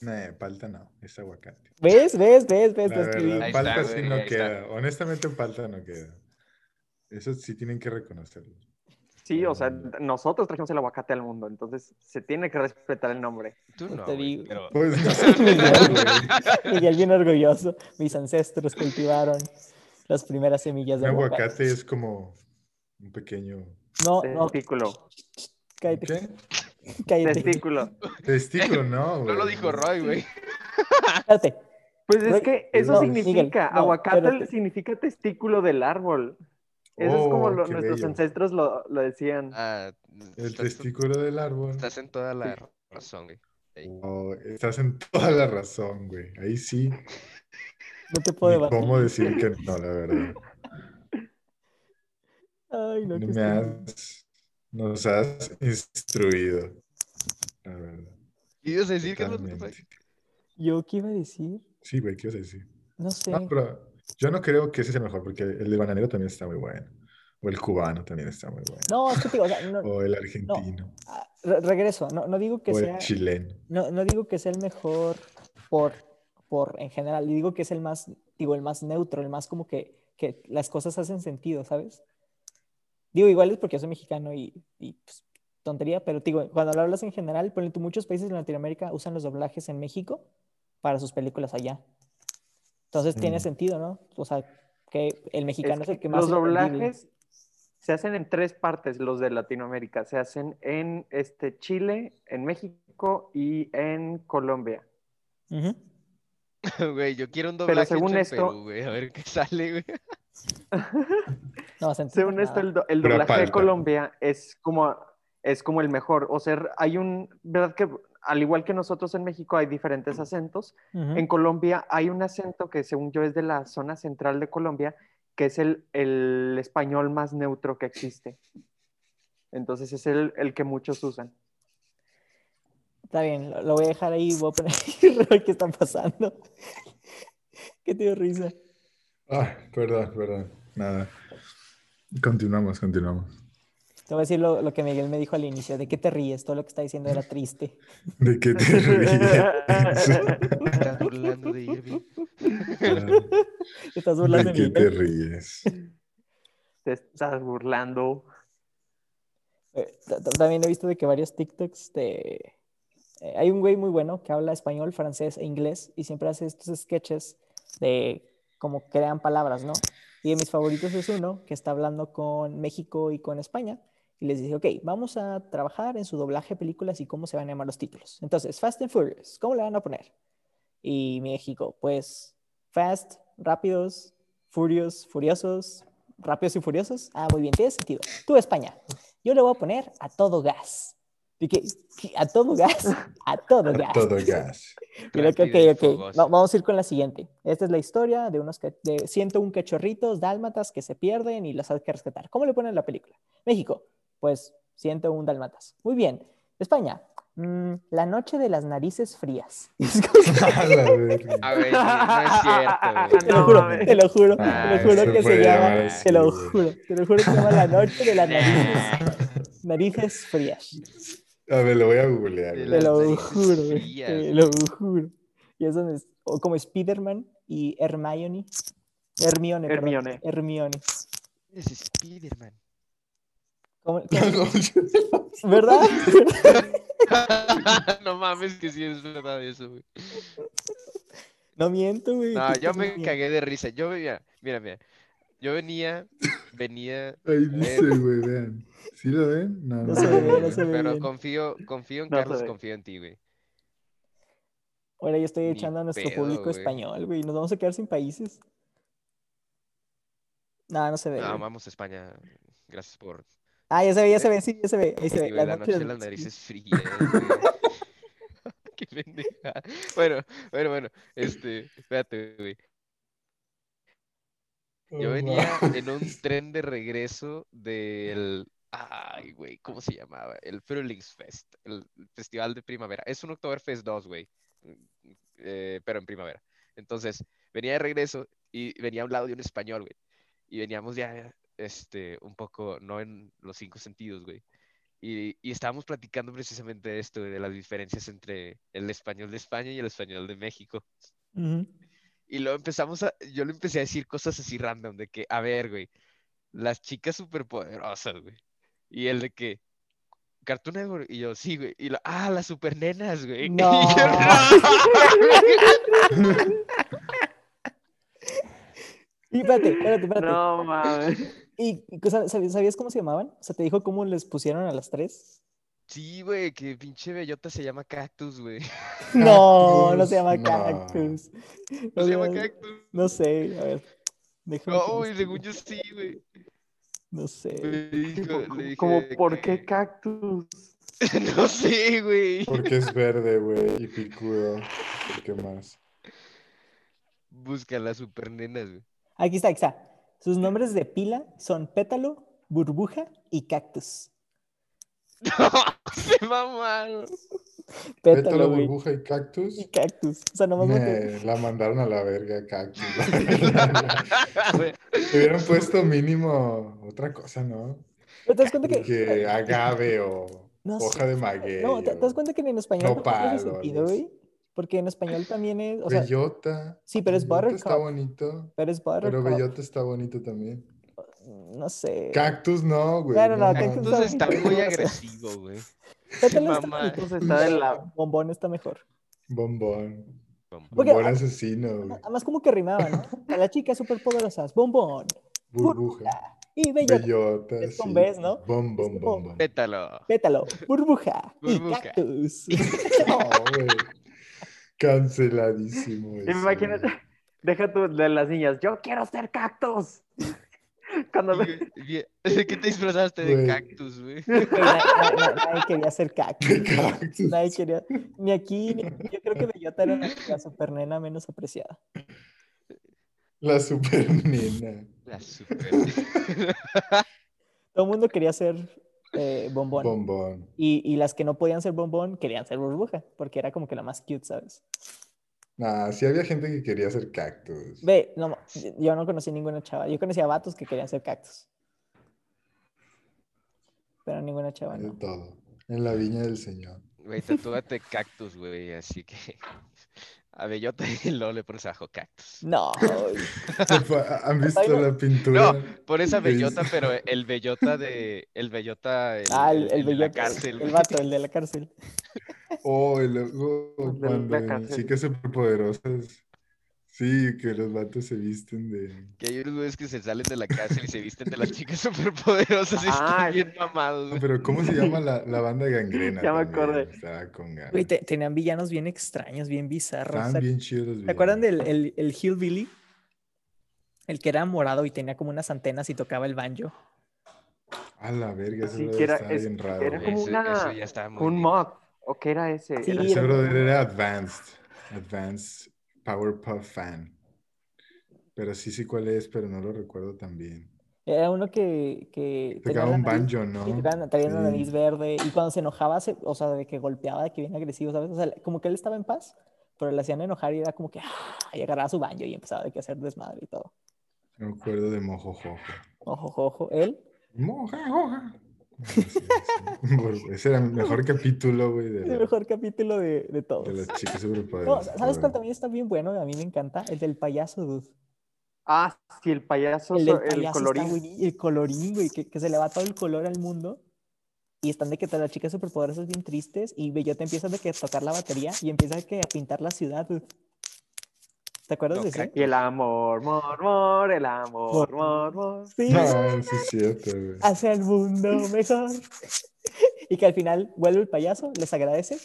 No, palta no, es aguacate. ¿Ves? ¿Ves? ¿Ves? ¿Ves? La verdad, palta está, sí güey, no queda. Honestamente, en palta no queda. Eso sí tienen que reconocerlo. Sí, o sea, nosotros trajimos el aguacate al mundo, entonces se tiene que respetar el nombre. Tú no, te digo. pero... Pues Miguel, güey. Miguel bien orgulloso. Mis ancestros cultivaron las primeras semillas Un de aguacate. aguacate es como un pequeño. No, no, Testículo. cállate, ¿Qué? cállate. Testículo. Testículo, no, güey. No lo dijo Roy, güey. Cállate. Pues es Roy- que eso No, significa, Miguel, no, aguacate significa testículo del árbol. Eso es como Oh, lo- qué nuestros bello. ancestros lo, lo decían. Ah, El estás, testículo del árbol. estás en toda la razón, güey. Ey. Oh, estás en toda la razón, güey. Ahí sí. No te puedo Ni debatir. cómo decir que no, la verdad. Ay, no, qué me has, nos has instruido. La verdad. ¿Y ibas a decir que no? Totalmente. ¿Yo qué iba a decir? Sí, güey, ¿qué ibas a decir? No sé. Ah, pero yo no creo que ese sea mejor, porque el de bananero también está muy bueno. O el cubano también está muy bueno. No, es que digo, o sea, no- O el argentino. ah, re- regreso. No, no digo que O el sea, chileno. no, no digo que sea el mejor por, por en general. Digo que es el más, digo, el más neutro, el más como que, que las cosas hacen sentido, ¿sabes? Digo, igual es porque yo soy mexicano y, y, pues, tontería, pero digo, cuando lo hablas en general, por ejemplo, muchos países de Latinoamérica usan los doblajes en México para sus películas allá. Entonces tiene Mm. sentido, ¿no? O sea, que el mexicano es, Es el que más los doblajes se hacen en tres partes, los de Latinoamérica. Se hacen en este, Chile, en México y en Colombia. Ujú. Güey, yo quiero un doblaje según hecho en Perú, güey. A ver qué sale, güey. No entender Según esto, el, do- el doblaje de. Colombia es como, es como el mejor. O sea, hay un, ¿verdad que al igual que nosotros en México hay diferentes acentos? Ujú. En Colombia hay un acento que según yo es de la zona central de Colombia, que es el, el español más neutro que existe. Entonces es el, el que muchos usan. Está bien, lo, lo voy a dejar ahí. Voy a poner qué está pasando. ¿Qué te dio risa? Ah, perdón, perdón. Nada. Continuamos, continuamos. Te voy a decir lo, lo que Miguel me dijo al inicio. ¿De qué te ríes? Todo lo que está diciendo era triste. ¿De qué te ríes? Estás burlando de Irving. Te estás burlando ¿De de qué te ríes? Te estás burlando. Eh, ta- ta- También he visto de que varios TikToks de... eh, hay un güey muy bueno que habla español, francés e inglés y siempre hace estos sketches de cómo crean palabras, ¿no? Y de mis favoritos es uno que está hablando con México y con España y les dice, ok, vamos a trabajar en su doblaje de películas y cómo se van a llamar los títulos. Entonces, Fast and Furious, ¿cómo le van a poner? Y México, pues, Fast, rápidos, Furious, furiosos, Rápidos y Furiosos. Ah, muy bien, tiene sentido. Tú, España. Yo le voy a poner a todo gas. ¿Qué? A todo gas. A todo gas. Todo gas. Mira que, ok, ok. Va- vamos a ir con la siguiente. Esta es la historia de unos de 101 cachorritos dálmatas que se pierden y los hay que rescatar. ¿Cómo le ponen la película? México, pues 101 dálmatas. Muy bien. España, mm, la noche de las narices frías. A ver, no es cierto, Te lo juro, te lo juro, te Ah, lo juro se que se llama, te lo juro, te lo juro que se llama la noche de las narices, narices frías. A ver, lo voy a googlear. Te lo juro, te lo juro. Y es donde, es- o como Spiderman y Hermione, Hermione, perdón, Hermione. Hermione. Es Spiderman. ¿Cómo- cómo- ¿Verdad? no mames que sí es verdad eso, güey. No miento, güey. No, ¿qué yo me diciendo? cagué de risa. Yo venía, mira, mira. Yo venía, venía, Ahí dice, güey, vean. ¿Sí lo ven? No, No se ve, no se ve pero bien. confío, confío en No Carlos, confío en ti, güey. Ahora yo estoy Ni echando a nuestro pedo, público güey. español, güey. Nos vamos a quedar sin países. No, no se ve. No, güey. vamos a España. Gracias por. Ah, ya se ve, ya se ve, sí, ya se ve. Ahí se ve. Güey, la noche de de las narices frías. Qué pendeja. Bueno, bueno, bueno. Este, espérate, güey. Yo venía en un tren de regreso del. Ay, güey, ¿cómo se llamaba? El Frühlingsfest, el festival de primavera. Es un Oktoberfest 2, güey. eh, pero en primavera. Entonces, venía de regreso y venía a un lado de un español, güey. Y veníamos ya, este, un poco, no en los cinco sentidos, güey. Y, y estábamos platicando precisamente de esto, de las diferencias entre el español de España y el español de México. Ujú. Y luego empezamos a, yo le empecé a decir cosas así random, de que, a ver, güey, las chicas superpoderosas, güey. Y él de que, Cartoon Network, y yo, sí, güey. Y lo, ah, las supernenas, güey. Y No. yo, "No". Y espérate, espérate, espérate. No mames. ¿Y sabías, cómo se llamaban? O sea, ¿te dijo cómo les pusieron a las tres? Sí, güey, que pinche bellota se llama cactus, güey. No, no se llama no. cactus. No se llama cactus. No sé, a ver. Déjame No, güey, según yo sí, güey. No sé. Dije Como, ¿por qué cactus? No sé, güey. Porque es verde, güey, y picudo. ¿Por qué más? Busca las supernenas, güey. Aquí está, aquí está. Sus nombres de pila son pétalo, burbuja y cactus. No, se mamaron. Pétalo, Pétalo, burbuja y cactus. Y cactus. O sea, nomás porque- Eh, la mandaron a la verga, cactus. Te hubieran puesto mínimo otra cosa, ¿no? Pero te das cuenta que. Que agave o No hoja de maguey. No, ¿te, te das cuenta que en español no tiene nopal o sentido, güey? Porque en español también es. O sea, bellota. sí, pero es Bellota Está buttercup. bonito. pero es Pero buttercup. bellota está bonito también. No sé. Cactus no, güey. No, no, no, cactus está muy agresivo, güey. Pétalo está está de la... Bombón está mejor. Bombón. Porque, Bombón ah, asesino, güey. Además, como que rimaba, ¿no? A las chicas superpoderosas, bombón, Burbuja. y bellota. Bellota. Es con sí. ¿no? Bom, bom, como- bom, bom. Pétalo. Pétalo, burbuja, y Burbuja. cactus. No, güey. Canceladísimo. eso, Imagínate, deja tú de las niñas, yo quiero ser cactus. Cuando. ¿De qué te disfrazaste de cactus, güey? Na- nadie quería ser cactus. Nadie quería, ni aquí, ni yo creo que Bellota era la, la super nena menos apreciada. La super nena. La super. Todo el mundo quería ser eh, bombón. Bombón. Y, y las que no podían ser bombón querían ser burbuja, porque era como que la más cute, ¿sabes? Nah, sí había gente que quería ser cactus. Ve, no, yo no conocí ninguna chava. Yo conocía vatos que querían ser cactus. Pero ninguna chava, De no. todo. En la viña del Señor. Güey, tatúate cactus, güey. Así que. A bellota y luego le pones abajo cactus. No, ¿Han visto no. la pintura? No, por esa que dice- bellota, pero el bellota de. El bellota. El, ah, el, el de la bellota, cárcel. el vato, el de la cárcel. Oh, y luego cuando en chicas superpoderosas. Sí, que los vatos se visten de. Que hay unos güeyes que se salen de la cárcel y se visten de las chicas superpoderosas y Ah, están bien mamados, pero ¿cómo se llama la, la banda gangrena? Ya me acordé. Estaba con ganas. Güey, te- tenían villanos bien extraños, bien bizarros. Estaban ¿Se, bien chidos los ¿se acuerdan del el, el Hillbilly? El que era morado y tenía como unas antenas y tocaba el banjo. A la verga, eso Sí, debe que era- es- bien raro. era como Eso- una- eso ya estaba muy Un bien. mod. ¿O qué era ese? Sí, Era- Ese brother era Advanced. Advanced Powerpuff Fan. Pero sí, sí, cuál es, pero no lo recuerdo tan bien. Era uno que, que Tocaba un nariz- banjo, ¿no? tocaba- traía una Sí. nariz verde y cuando se enojaba, se- o sea, de que golpeaba, de que bien agresivo, ¿sabes? O sea, como que él estaba en paz, pero le hacían enojar y era como que ¡ah! y agarraba su banjo y empezaba de que a hacer desmadre y todo. Me acuerdo de Mojojojo. Ojo, ojo, ojo. Él, Mojojojo. Sí, sí. Por- Ese era el mejor capítulo, güey, de, el la- mejor capítulo de, de todos. de las chicas No. ¿sabes cuál también está bien bueno? A mí me encanta, el del payaso, dude. Ah, sí, el payaso, El el payaso está colorín. buení- el colorín, güey, que, que se le va todo el color al mundo. Y están de que todas las chicas superpoderosas bien tristes. Y Bellota empieza de que a tocar la batería y empieza de que a pintar la ciudad. dude. ¿Te acuerdas No, de crack. Y el amor, mor, mor, el amor, mor, mor. Sí, No, sí es cierto, güey. hacia el mundo mejor. y que al final vuelve el payaso, les agradece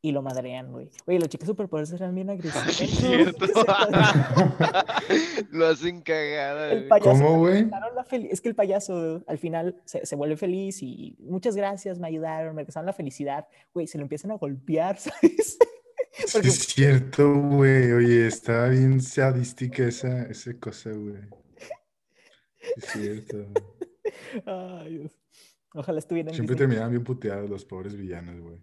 y lo madrean, güey. Oye, las chicas superpoderosas eran bien agresivas. Sí, ¿no? cierto. Lo hacen cagada, El payaso ¿Cómo, güey? Es que el payaso al final se, se vuelve feliz y muchas gracias, me ayudaron, me regresaron la felicidad. Güey, se lo empiezan a golpear, ¿sabes? Sí es cierto, güey. Oye, estaba bien sadística esa, esa cosa, güey. Es cierto. Ay, Dios. Ojalá estuviera en Siempre Disney. terminaban bien puteados los pobres villanos, güey.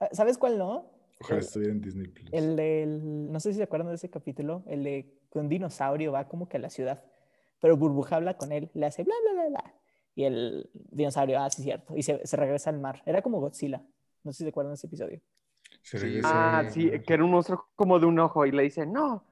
Ah, ¿Sabes cuál no? Ojalá El- estuviera en Disney Plus. El del, no sé si se acuerdan de ese capítulo, el de que un dinosaurio va como que a la ciudad, pero Burbuja habla con él, le hace bla, bla, bla, bla. Y el dinosaurio, ah, sí, cierto, y se, se regresa al mar. Era como Godzilla. No sé si se acuerdan de ese episodio. Se Sí. Ah, sí, que era un monstruo como de un ojo y le dice, no,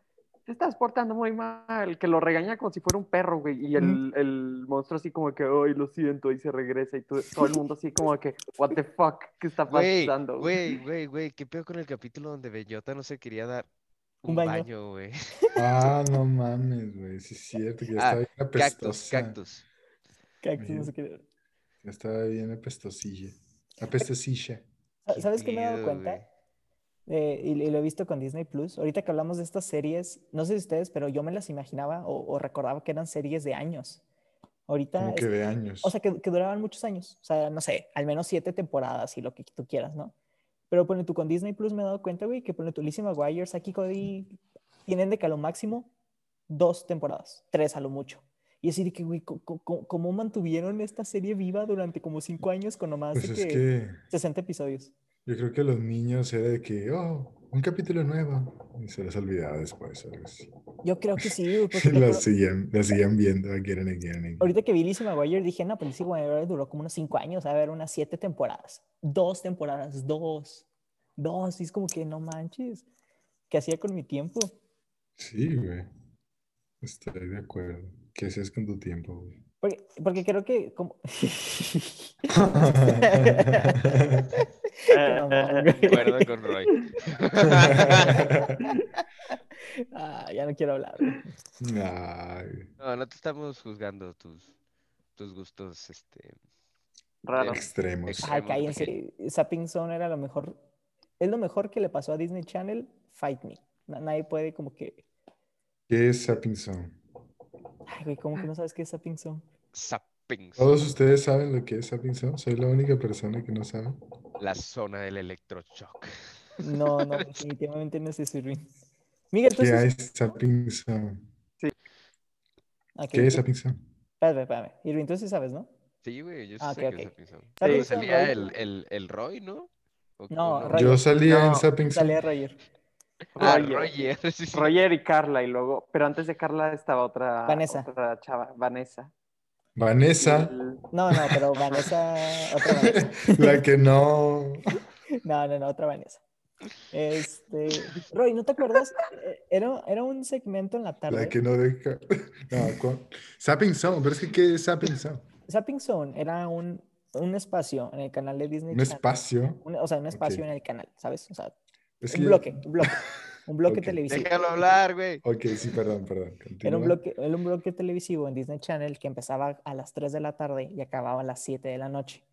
te estás portando muy mal, que lo regaña como si fuera un perro, güey, y el, el monstruo así como que, ay, lo siento, y se regresa, y todo, todo el mundo así como que, what the fuck, ¿qué está pasando? güey, güey, güey, ¿qué pedo con el capítulo donde Bellota no se quería dar Un un baño. güey? Ah, no mames, güey. Sí es cierto que ya Ah, estaba bien Cactus, apestosa. cactus. Cactus, no Bien. qué. Ya estaba bien apestosilla. Apestosilla. ¿Sabes qué me he dado cuenta? Eh, y, y lo he visto con Disney Plus. Ahorita que hablamos de estas series, no sé si ustedes, pero yo me las imaginaba o, o recordaba que eran series de años. Ahorita, Como que de años. o sea, que, que duraban muchos años. O sea, no sé, al menos siete temporadas y lo que tú quieras, ¿no? Pero pone tú con Disney Plus me he dado cuenta, güey, que pone tu Lizzie McGuire, Saki Cody, tienen de que a lo máximo dos temporadas, tres a lo mucho. Y así de que, güey, ¿cómo mantuvieron esta serie viva durante como cinco años con nomás pues de que que 60 episodios? Yo creo que los niños era de que, oh, un capítulo nuevo. Y se les olvidaba después. algo así. Yo creo que sí, porque la siguen, la siguen viendo again again ahorita que vi Lizzie McGuire dije, no, pues Lizzie McGuire duró como unos cinco años, a ver, unas siete temporadas. Dos temporadas, dos. Dos, y es como que no manches. ¿Qué hacía con mi tiempo? Sí, güey. Estoy de acuerdo. ¿Qué haces con tu tiempo, güey? Porque, porque creo que como... Eh, No, eh, güey. Acuerdo con Roy. Ah, ya no quiero hablar. Ay, No, no te estamos juzgando tus, tus gustos, este... Raro. extremos. Extremos, cállense. Zapping Zone era lo mejor. Es lo mejor que le pasó a Disney Channel. Fight Me. Na- Nadie puede como que... ¿Qué es Sapping Zone? Ay, güey, ¿cómo que no sabes qué es Zapping Zone? Sappings. ¿Todos ustedes saben lo que es Sapping Zone? ¿Soy la única persona que no sabe? La zona del electroshock. No, no, definitivamente no es eso, Irving. Miguel, tú ¿Qué sí sabes- Sapping Zone? Ok, ¿Qué es Sapping Zone? Espérame, espérame. Irving, tú sí sabes, ¿no? Sí, güey, yo sí Ah, sé ok, que es ok. Sapping Zone. Zone, salía Roy. el, el, el Roy, ¿no? ¿O- No, Roy. Yo salía en No, Sapping Zone. Salía Roger. Ah, Roger. Roger. sí, sí. Roger y Carla, y luego, pero antes de Carla estaba otra, Vanessa. otra chava, Vanessa. Vanessa, No, no, pero Vanessa, otra Vanessa. la que no. No, no, no, otra Vanessa. Este, Roy, ¿no te acuerdas? Era, era un segmento en la tarde. La que no deja. No, ¿cuál? Sapping Zone, pero es que ¿qué es Sapping Zone? Zapping Zone era un, un espacio en el canal de Disney Un Channel. espacio. Un- o sea, un espacio en el canal, ¿sabes? O sea, Es un que- bloque, un bloque. Un bloque Ok. televisivo. Déjalo hablar, güey. Ok, sí, perdón, perdón. Era un, bloque, era un bloque televisivo en Disney Channel que empezaba a las 3 de la tarde y acababa a las 7 de la noche.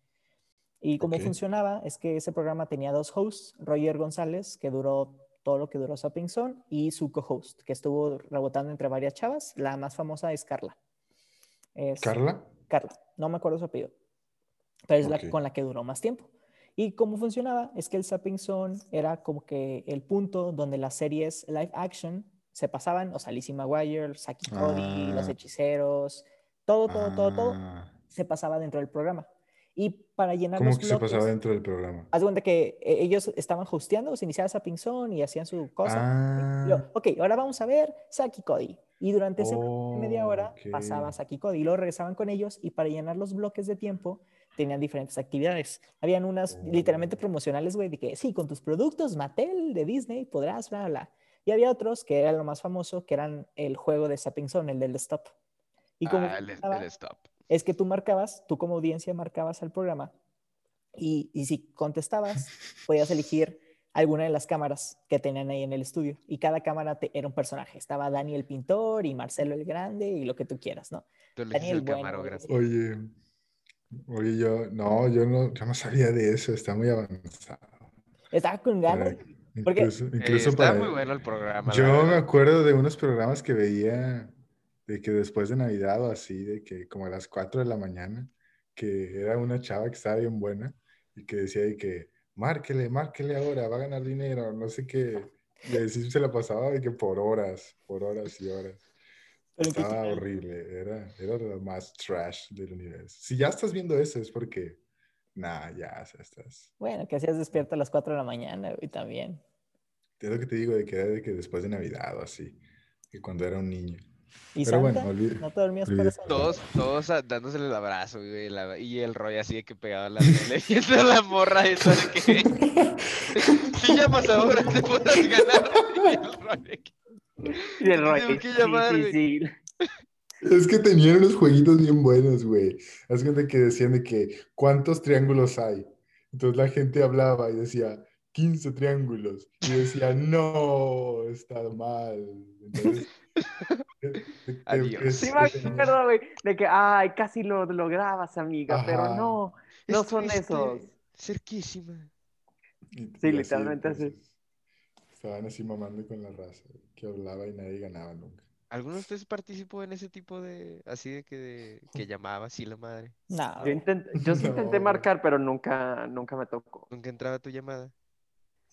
Y cómo Ok. funcionaba es que ese programa tenía dos hosts, Roger González, que duró todo lo que duró Sapping Zone y su co-host, que estuvo rebotando entre varias chavas. La más famosa es Carla. Es ¿Carla? Carla, no me acuerdo su apellido, pero es Ok. la con la que duró más tiempo. Y cómo funcionaba es que el Sapping Zone era como que el punto donde las series live action se pasaban, o sea, Lizzie McGuire, Saki Cody, Los Ah. Hechiceros, todo, todo, todo, todo, Ah, se pasaba dentro del programa. Y para llenar ¿Cómo los que se bloques, pasaba dentro del programa? haz de cuenta que eh, ellos estaban hosteando, se iniciaba Sapping Zone y hacían su cosa. Ah, luego, ok, ahora vamos a ver Saki Cody. Y durante esa media Oh, hora ok. pasaba Saki Cody y luego regresaban con ellos y para llenar los bloques de tiempo tenían diferentes actividades. Habían unas literalmente Oh. promocionales, güey, de que sí, con tus productos Mattel de Disney podrás, bla, bla. Y había otros que era lo más famoso, que eran el juego de Sapping Zone, el del stop. Y como Ah, el, funcionaba el stop. es que tú marcabas, tú como audiencia marcabas al programa y, y si contestabas, podías elegir alguna de las cámaras que tenían ahí en el estudio. Y cada cámara te- era un personaje. Estaba Dani el pintor y Marcelo el grande y lo que tú quieras, ¿no? Tú eliges Daniel, el bueno, camarógrafo. Oye, oye, yo, no, yo no, yo no sabía de eso, está muy avanzado. Estaba con ganas. Porque- incluso Eh, incluso está para, muy bueno el programa. Yo me acuerdo de unos programas que veía de que después de Navidad o así, de que como a las 4 de la mañana, que era una chava que estaba bien buena y que decía de que márquele, márquele ahora, va a ganar dinero, no sé qué. Y así se la pasaba de que por horas, por horas y horas. Pero ¿en qué Estaba horrible, era, era lo más trash del universo. Si ya estás viendo eso es porque, nah, ya, o sea, estás... Bueno, que hacías despierto a las 4 de la mañana, y también. Es lo que te digo de que era de que después de Navidad o así, que cuando era un niño. ¿Y Pero bueno, Santa? olvide- ¿No te dormías para? Todos, todos dándosele el abrazo, güey, la- y el rollo así de que pegaba la tele viendo la morra esa de que si llamas ahora te podrás ganar. Y el rollo de que- Y el Roy, que llamar, sí, güey. sí. Es que tenían unos jueguitos bien buenos, güey. Haz cuenta que decían de que cuántos triángulos hay. Entonces la gente hablaba y decía 15 triángulos. Y decía, no, está mal. Entonces, te- Adiós. es- Sí me es- acuerdo, güey, de que, ay, casi lo lograbas, amiga, pero no, no son esos. Cerquísima. Sí, literalmente así. Estaban así mamando con la raza, que hablaba y nadie ganaba nunca. ¿Alguno de ustedes participó en ese tipo de, así de que, de- que llamaba así la madre? No, Yo, intent- yo sí intenté No. marcar, pero nunca, nunca me tocó. ¿Nunca entraba tu llamada?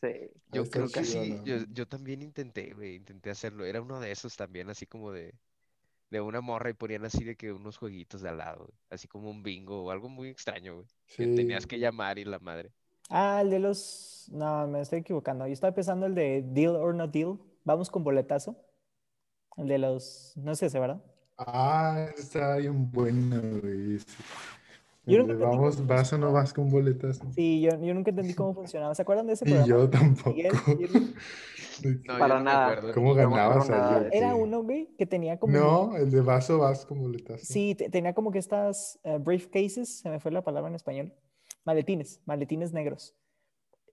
Sí. Yo creo que sí, ¿no? yo, yo también intenté, güey, intenté hacerlo. Era uno de esos también, así como de, de una morra y ponían así de que unos jueguitos de al lado, güey, así como un bingo o algo muy extraño, güey. Que Sí. tenías que llamar y la madre. Ah, el de los. No, me estoy equivocando. Yo estaba pensando el de Deal or No Deal. Vamos con boletazo. El de los. No sé, ¿verdad? Ah, está bien bueno, güey. sí. Yo El nunca de entendí Vamos, cómo vas o no vas con boletas. Sí, yo, yo nunca entendí cómo funcionaba. ¿Se acuerdan de ese Y programa? yo tampoco. Miguel, No, Para no nada. ¿Cómo No ganabas acuerdo nada ahí? de o Era uno, güey, que tenía como. No, el de vaso vas con boletazo. Sí, te- tenía como que estas eh, briefcases, se me fue la palabra en español. Maletines, maletines negros.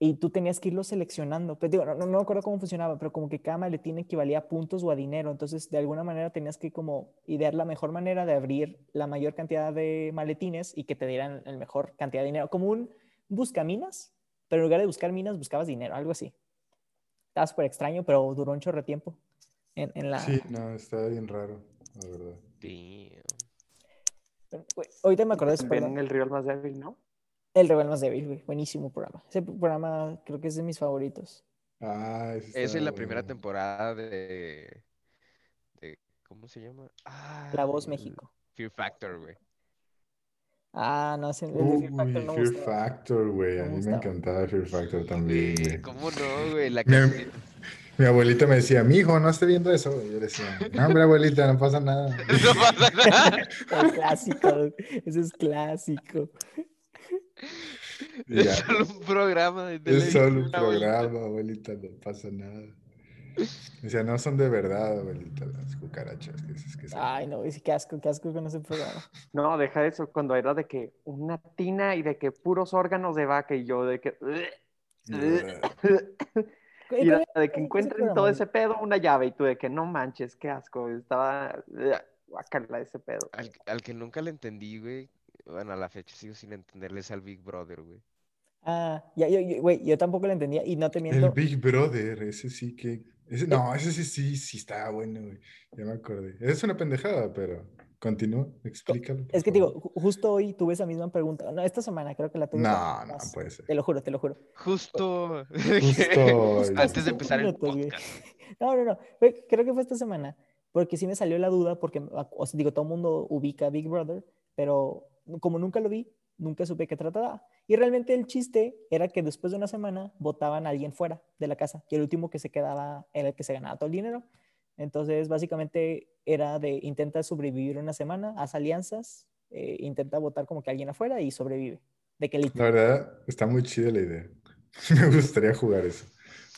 Y tú tenías que irlos seleccionando. Pero digo, no, no, me acuerdo cómo funcionaba, pero como que cada maletín equivalía a puntos o a dinero. Entonces, de alguna manera tenías que como idear la mejor manera de abrir la mayor cantidad de maletines y que te dieran la mejor cantidad de dinero. Como un buscaminas, pero en lugar de buscar minas, buscabas dinero, algo así. Estaba súper extraño, pero duró un chorro de tiempo. En, en la... Sí, no, está bien raro, la verdad. Damn. Ahorita me acordé de programa. el rival más débil, ¿no? El Rebel más débil, güey. Buenísimo programa. Ese programa creo que es de mis favoritos. Ah, ese Esa es está la primera temporada de, de ¿cómo se llama? Ah, La Voz México. Fear Factor, güey. Ah, no, ese, el de Fear Factor no Fear gustaba. Factor, güey. A mí me encantaba Fear Factor también, Güey. ¿Cómo no, güey? La Mi, mi abuelita me decía, mijo, no esté viendo eso. Y yo le decía, no, hombre, abuelita, no pasa nada. No pasa nada. El clásico. Ese es clásico. Es solo un programa de es solo un abuelita. programa, abuelita, no pasa nada. Me decía, no son de verdad, abuelita, las cucarachas que dices que son. Ay, no, sí, qué asco, qué asco con ese programa. No, deja eso, cuando era de que una tina y de que puros órganos de vaca y yo de que... Y ¿cuál era era de que encuentren todo ese pedo, una llave, y tú de que no manches, qué asco, estaba... Guacala ese pedo. Al, al que nunca le entendí, güey. Bueno, a la fecha sigo sin entenderles al Big Brother, güey. Ah, ya, yo, yo- güey, yo tampoco lo entendía y no te El miento. Big Brother, ese sí que. ese- no, ese sí, sí, sí está bueno, güey. Ya me acordé. Es una pendejada, pero continúa, explícalo. Es que te favor. digo, ju- justo hoy tuve esa misma pregunta. No, esta semana creo que la tuve. No, no más. puede ser. Te lo juro, te lo juro. Justo, Justo. antes de empezar el podcast. No, no, no. creo que fue esta semana. Porque sí me salió la duda, porque, o sea, digo, todo el mundo ubica a Big Brother, pero como nunca lo vi, nunca supe qué trataba. Y realmente el chiste era que después de una semana votaban a alguien fuera de la casa y el último que se quedaba era el que se ganaba todo el dinero. Entonces, básicamente era de intenta sobrevivir una semana, haz alianzas, eh, intenta votar como que alguien afuera y sobrevive. De que La verdad, está muy chida la idea. Me gustaría jugar eso.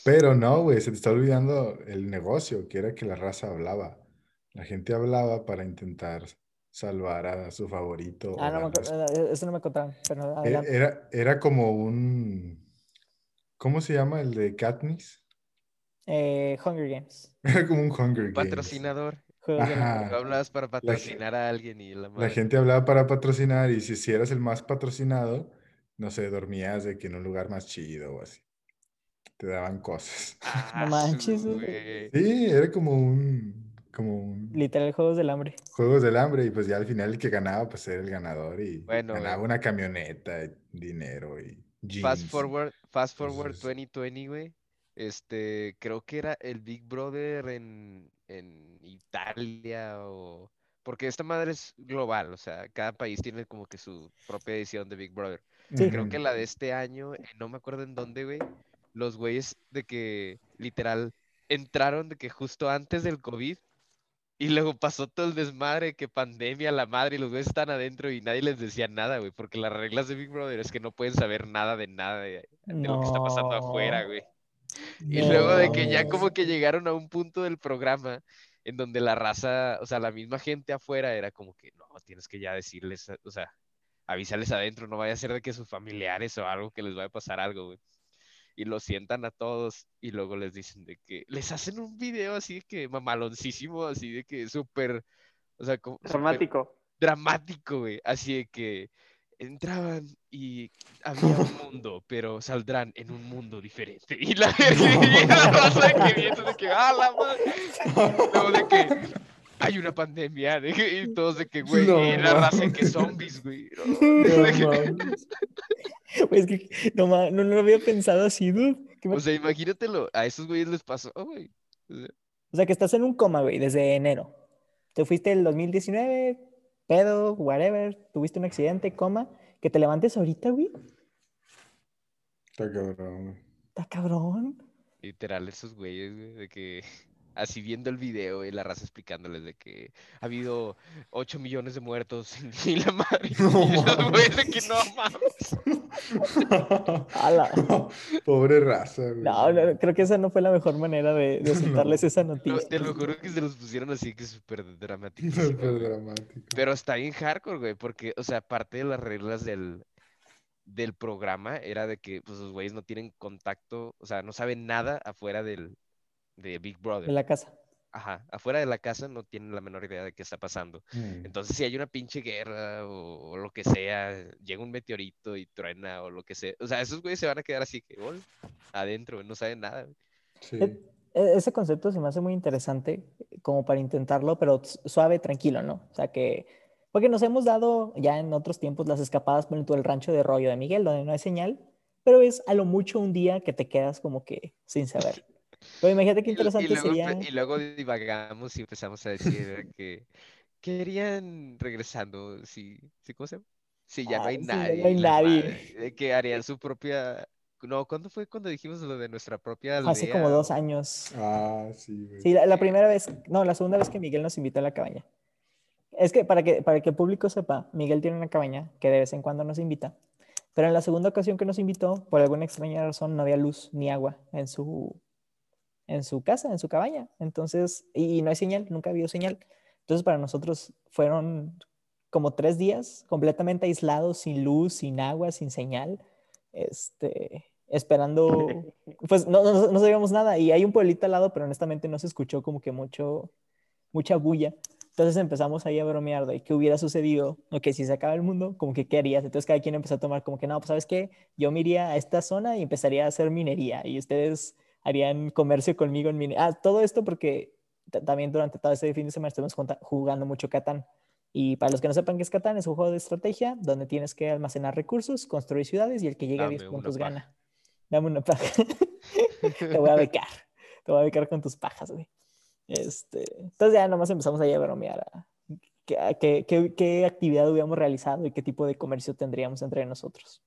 Pero no, güey, se te está olvidando el negocio, que era que la raza hablaba. La gente hablaba para intentar salvar a su favorito. Ah, no me eh, eso no me contaron, pero E-. Era, era como un... ¿Cómo se llama el de Katniss? Eh, Hunger Games. Era como un Hunger Games. Patrocinador. Ajá. Hablabas para patrocinar a alguien y la La gente hablaba para patrocinar y si, si eras el más patrocinado, no sé, dormías de que en un lugar más chido o así. Te daban cosas. Ah, manches. Sí, era como un, como un Literal, Juegos del Hambre. Juegos del Hambre y pues ya al final el que ganaba pues era el ganador y Bueno, ganaba güey. una camioneta, dinero y Fast forward, fast forward Entonces- 2020, güey. Este, creo que era el Big Brother en, en Italia o... Porque esta madre es global, o sea, cada país tiene como que su propia edición de Big Brother. Sí. Creo que la de este año, eh, no me acuerdo en dónde, güey, los güeyes de que literal entraron de que justo antes del COVID y luego pasó todo el desmadre, que pandemia, la madre, y los güeyes están adentro y nadie les decía nada, güey, porque las reglas de Big Brother es que no pueden saber nada de nada de, de lo que está pasando afuera, güey. Y luego de que ya como que llegaron a un punto del programa en donde la raza, o sea, la misma gente afuera era como que, no, tienes que ya decirles, o sea, avísales adentro, no vaya a ser de que sus familiares o algo que les vaya a pasar algo, güey. Y los sientan a todos y luego les dicen de que, les hacen un video así de que mamaloncísimo, así de que súper, o sea, como, Dramático. dramático, güey, así de que entraban y había un mundo, pero saldrán en un mundo diferente. Y la, y la raza de que viendo de que, ah, la madre. Luego de que hay una pandemia, de que- y todos de que, güey, No y la raza de que zombies, güey. ¿no? No es que no, ma- no, no lo había pensado así, dude. ¿Qué me- o sea, imagínatelo, a esos güeyes les pasó, güey. O sea, O sea, que estás en un coma, güey, desde enero. Te fuiste el 2019, pedo, whatever, tuviste un accidente, coma, que te levantes ahorita, güey. Está cabrón, güey. Está cabrón. Literal, esos güeyes, güey, de que así viendo el video y la raza explicándoles de que ha habido 8 millones de muertos y la madre. No y esos güeyes de que no mames. Pobre raza, güey. No, creo que esa no fue la mejor manera de, de soltarles No. esa No, noticia. te lo juro que se los pusieron así que súper dramáticos. Súper dramático. Pero está bien hardcore, güey, porque, o sea, parte de las reglas del, del programa era de que pues, los güeyes no tienen contacto, o sea, no saben nada afuera del, de Big Brother. De la casa. Ajá, afuera de la casa no tienen la menor idea de qué está pasando. Mm. Entonces, si hay una pinche guerra o, o lo que sea, llega un meteorito y truena o lo que sea, o sea, esos güeyes se van a quedar así que, adentro, no saben nada. Sí. E- e- Ese concepto se me hace muy interesante eh, como para intentarlo, pero suave, tranquilo, ¿no? O sea que, porque nos hemos dado ya en otros tiempos las escapadas por ejemplo, el rancho de rollo de Miguel, donde no hay señal, pero es a lo mucho un día que te quedas como que sin saber. Pero imagínate qué Y, lu- y interesante luego, sería. y luego divagamos y empezamos a decir que querían regresando, si, sí, ¿cómo se llama? Si ya no hay Ay, sí, ya no nadie, hay y nadie. madre, que harían su propia, no, ¿cuándo fue cuando dijimos lo de nuestra propia Hace como aldea dos años. Ah, sí, güey. Sí, la, la primera vez, no, la segunda vez que Miguel nos invitó a la cabaña. Es que para que, para que el público sepa, Miguel tiene una cabaña que de vez en cuando nos invita. Pero en la segunda ocasión que nos invitó, por alguna extraña razón, no había luz ni agua en su, en su casa, en su cabaña. Entonces, y no hay señal, nunca ha habido señal. Entonces, para nosotros fueron como tres días completamente aislados, sin luz, sin agua, sin señal, este, esperando, pues no, no, no sabíamos nada. Y hay un pueblito al lado, pero honestamente no se escuchó como que mucho, mucha bulla. Entonces empezamos ahí a bromear de qué hubiera sucedido, o que si se acaba el mundo, como que qué harías. Entonces cada quien empezó a tomar como que no, pues sabes qué, yo me iría a esta zona y empezaría a hacer minería y ustedes harían comercio conmigo en minería. Ah, todo esto porque ta- también durante todo ese fin de semana estuvimos jugando mucho Catán. Y para los que no sepan qué es Catán, es un juego de estrategia donde tienes que almacenar recursos, construir ciudades y el que llegue a Dame 10 una puntos paja. gana. Dame una paja. Te voy a becar. Te voy a becar con tus pajas, güey. Este, entonces ya nomás empezamos ahí a bromear a qué- qué- qué actividad hubiéramos realizado y qué tipo de comercio tendríamos entre nosotros.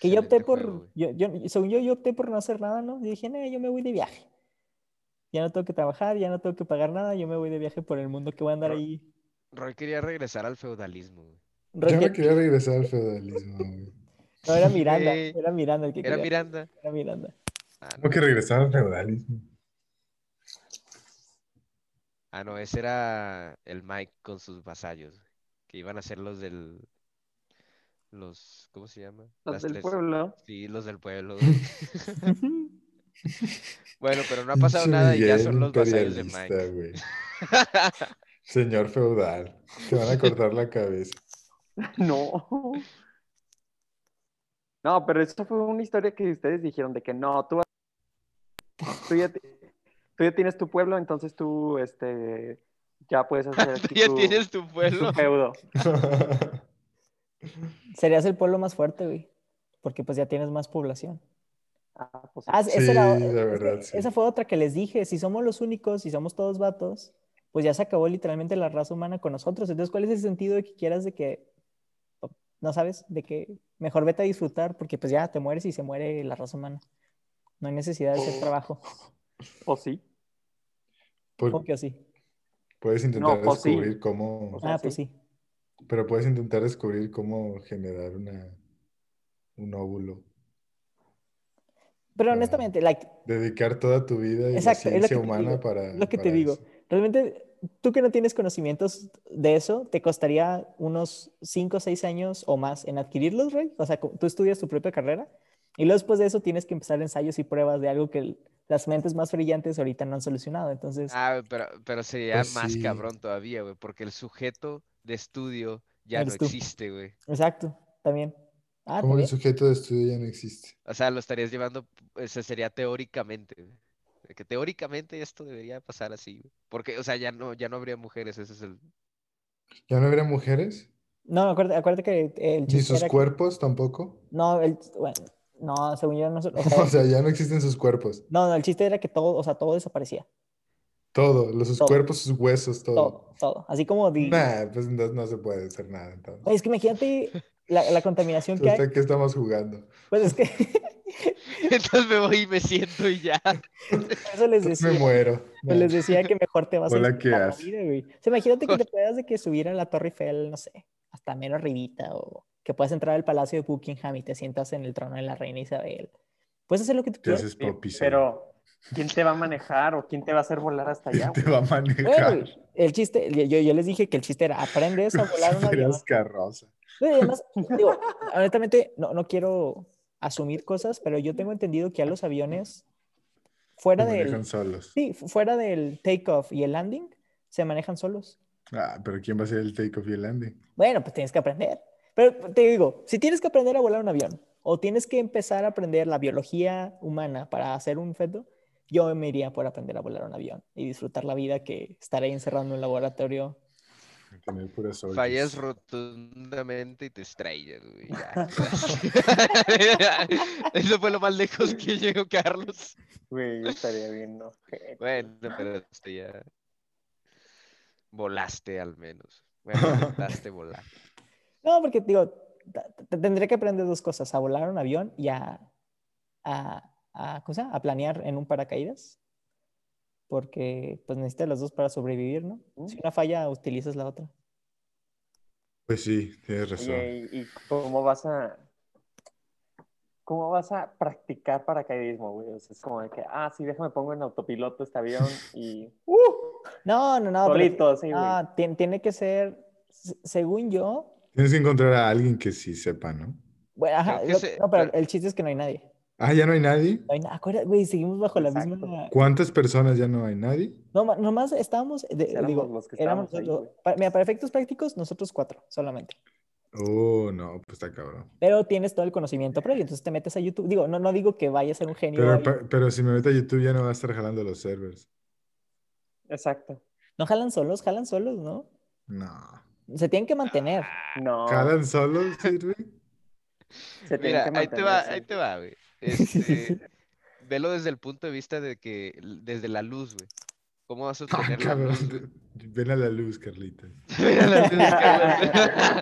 Que yo opté por, juego, yo, yo, según yo, yo opté por no hacer nada, ¿no? Y dije, no, yo me voy de viaje. Ya no tengo que trabajar, ya no tengo que pagar nada, yo me voy de viaje por el mundo que voy a andar ahí. Roy quería regresar al feudalismo, güey. Yo no Roque- quería regresar al feudalismo. güey. No, era Miranda, era Miranda el que Era quería- Miranda. Era Miranda. Ah, ¿Cómo no. que regresar al feudalismo? Ah, no, ese era el Mike con sus vasallos, güey, que iban a ser los del... Los, ¿cómo se llama? Los Las del tres- pueblo. Sí, los del pueblo. Bueno, pero no ha pasado nada y ya son los vasallos de Mike. güey. Señor feudal, te van a cortar la cabeza. No. No, pero eso fue una historia que ustedes dijeron de que no, tú, tú, ya, tú ya tienes tu pueblo, entonces tú este, ya puedes hacer Tú ya tu, tienes tu pueblo. tu feudo. Serías el pueblo más fuerte, güey. Porque pues ya tienes más población. Ah, pues sí. Ah, esa, Sí, era- la verdad, sí. esa fue otra que les dije. Si somos los únicos, si somos todos vatos, pues ya se acabó literalmente la raza humana con nosotros. Entonces, ¿cuál es el sentido de que quieras de que, no sabes, de que mejor vete a disfrutar porque pues ya te mueres y se muere la raza humana? No hay necesidad de hacer trabajo. ¿O sí? Por- ¿Cómo que así? puedes intentar No, pues sí. descubrir cómo, O Ah, pues sí. Pero puedes intentar descubrir cómo generar una, un óvulo. Pero honestamente, like, Dedicar toda tu vida y Exacto, la es lo que ciencia humana digo, para, lo que te digo. eso. Realmente, tú que no tienes conocimientos de eso, te costaría unos 5 o 6 años o más en adquirirlos, Rey. O sea, tú estudias tu propia carrera y luego después de eso tienes que empezar ensayos y pruebas de algo que el- las mentes más brillantes ahorita no han solucionado. Entonces, Ah, pero, pero sería Pues más sí. cabrón todavía, güey, porque el sujeto de estudio ya Eres no tú. existe, güey. exacto, también. Ah, Como el sujeto de estudio ya no existe. O sea, lo estarías llevando, ese sería teóricamente, güey. Que teóricamente esto debería pasar así, güey. Porque, o sea, ya no, ya no habría mujeres, ese es el... ¿Ya no habría mujeres? No, acuérdate, acuérdate que el Ni chiste sus era que- cuerpos tampoco. No, el, bueno, no, según yo no. o sea, O sea, ya no existen sus cuerpos. no, no, el chiste era que todo, o sea, todo desaparecía. Todo, los sus Todo. cuerpos, sus huesos, todo. Todo, todo. Así como di- Nah, pues entonces no se puede hacer nada entonces. Oye, es que imagínate la, la contaminación que hay. Entonces, ¿a qué estamos jugando? Pues es que Entonces me voy y me siento y ya. eso les Entonces decía, me muero. pues les decía que mejor te vas a Hola, disfrutar ¿qué la haces? vida, güey. O sea, imagínate que te puedas de que subir a la Torre Eiffel, no sé, hasta menos arribita, o que puedas entrar al Palacio de Buckingham y te sientas en el trono de la reina Isabel. Puedes hacer lo que tú Te quieras. pero, ¿quién te va a manejar o quién te va a hacer volar hasta allá? Te güey? va a manejar. güey, el chiste, yo, yo les dije que el chiste era aprendes a volar un avión. Carroza. Y además, digo, honestamente, no, no quiero asumir cosas, pero yo tengo entendido que a los aviones, fuera Se del, solos. sí, fu- fuera del takeoff y el landing, se manejan solos. Ah, pero ¿quién va a hacer el take-off y el landing? Bueno, pues tienes que aprender. Pero te digo, si tienes que aprender a volar un avión o tienes que empezar a aprender la biología humana para hacer un feto, yo me iría por aprender a volar un avión y disfrutar la vida que estaré encerrado en un laboratorio. Fallas rotundamente y te estrellas, güey. Eso fue lo más lejos que llegó Carlos. Güey, yo estaría bien, ¿no? Bueno, pero este ya. Volaste al menos. Bueno, intentaste volar. No, porque digo, tendré que aprender dos cosas, a volar un avión y a, a, a, ¿cómo se llama? a planear en un paracaídas, porque pues necesitas las dos para sobrevivir, ¿no? Si una falla, utilizas la otra. Pues sí, tienes razón. Oye, ¿y, y cómo vas a cómo vas a practicar paracaidismo, güey? O sea, es como de que, ah, sí, déjame pongo en autopiloto este avión y ¡uh! No, no, no. pero- solito, sí, güey. Ah, tien- tiene que ser, se- según yo, Tienes que encontrar a alguien que sí sepa, ¿no? bueno, ajá, lo- se- no, pero pero- el chiste es que no hay nadie. Ah, ya no hay nadie. No hay na- acuérdate, güey, seguimos bajo la Exacto. misma. ¿Cuántas personas ya no hay nadie? No, nomás estábamos, de- Éramos digo, los que éramos estábamos ahí, los- güey. pa- mira, para efectos prácticos, nosotros cuatro solamente. Oh, no, pues está cabrón. Pero tienes todo el conocimiento previo, entonces te metes a YouTube. Digo, no, no digo que vaya a ser un genio. Pero, pero si me meto a YouTube ya no va a estar jalando los servers. Exacto. No jalan solos, jalan solos, ¿no? No. Se tienen que mantener. No. ¿Jalan solos, sirve? Se tienen Mira, que ahí te va, ahí te va, güey. Este, velo desde el punto de vista de que, desde la luz, güey. ¿Cómo vas a Ah, obtener la cabrón. luz, güey? Ven a la luz, Carlita. Mira la luz, Carlos.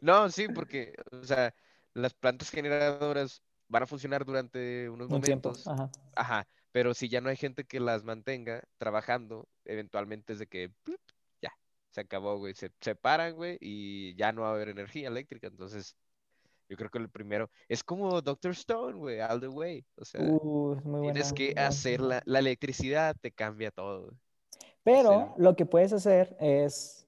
No, sí, porque, o sea, las plantas generadoras van a funcionar durante unos Un tiempo. momentos. Ajá. Ajá, pero si ya no hay gente que las mantenga trabajando, eventualmente es de que plup, ya, se acabó, güey. Se separan, güey, y ya no va a haber energía eléctrica. Entonces, yo creo que el primero es como Doctor Stone, güey, all the way. O sea, Uh, buena. tienes que buena. hacer la, la electricidad, te cambia todo. Pero lo que puedes hacer es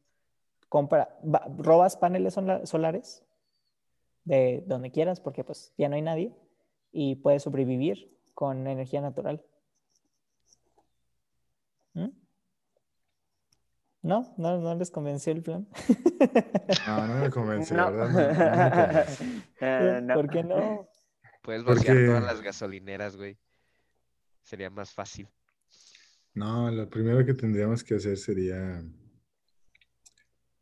compra, va- robas paneles sola- solares de donde quieras, porque pues ya no hay nadie, y puedes sobrevivir con energía natural. ¿Mm? ¿No? ¿No, no les convenció el plan? No, no me No. la verdad. no-. Eh, no. ¿Por qué no? Puedes vaciar todas las gasolineras, güey. Sería más fácil. No, lo primero que tendríamos que hacer sería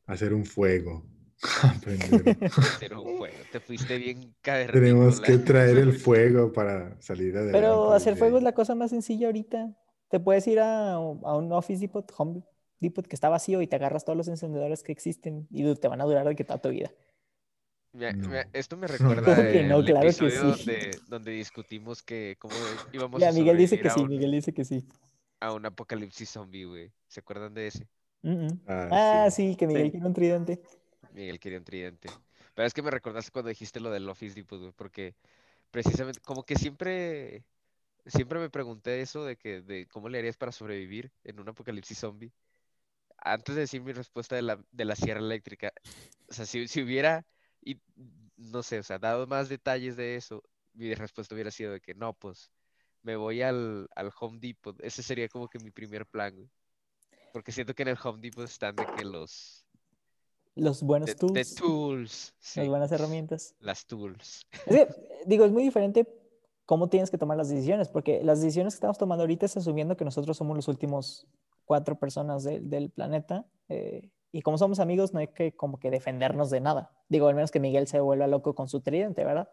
hacer un fuego. Hacer un fuego. Te fuiste bien cavernícola. Tenemos que traer el fuego para salir adelante. Pero hacer fuego es la cosa más sencilla ahorita. Te puedes ir a, a un Office Depot, Home Depot que está vacío y te agarras todos los encendedores que existen y te van a durar de que toda tu vida. No. esto me ¿Cómo recuerda que no? el Claro que sí. donde, donde discutimos que cómo íbamos Ya, a Miguel dice que a sí, un- Miguel dice que sí. a un apocalipsis zombie, güey. ¿Se acuerdan de ese? Ah, Ah, sí. sí, que Miguel Sí. quiere un tridente. Miguel quería un tridente. Pero es que me recordaste cuando dijiste lo del Office Depot, güey, porque precisamente, como que siempre, siempre me pregunté eso de que, de cómo le harías para sobrevivir en un apocalipsis zombie. Antes de decir mi respuesta de la, de la sierra eléctrica, o sea, si, si hubiera, y no sé, o sea, dado más detalles de eso, mi respuesta hubiera sido de que no, pues, me voy al, al Home Depot. Ese sería como que mi primer plan, güey. Porque siento que en el Home Depot están de que los, Los buenos de, tools, de tools, sí, las buenas herramientas. las tools. Es que, digo, es muy diferente cómo tienes que tomar las decisiones, porque las decisiones que estamos tomando ahorita es asumiendo que nosotros somos los últimos cuatro personas de- del planeta. eh, y como somos amigos, no hay que como que defendernos de nada. Digo, al menos que Miguel se vuelva loco con su tridente, ¿verdad?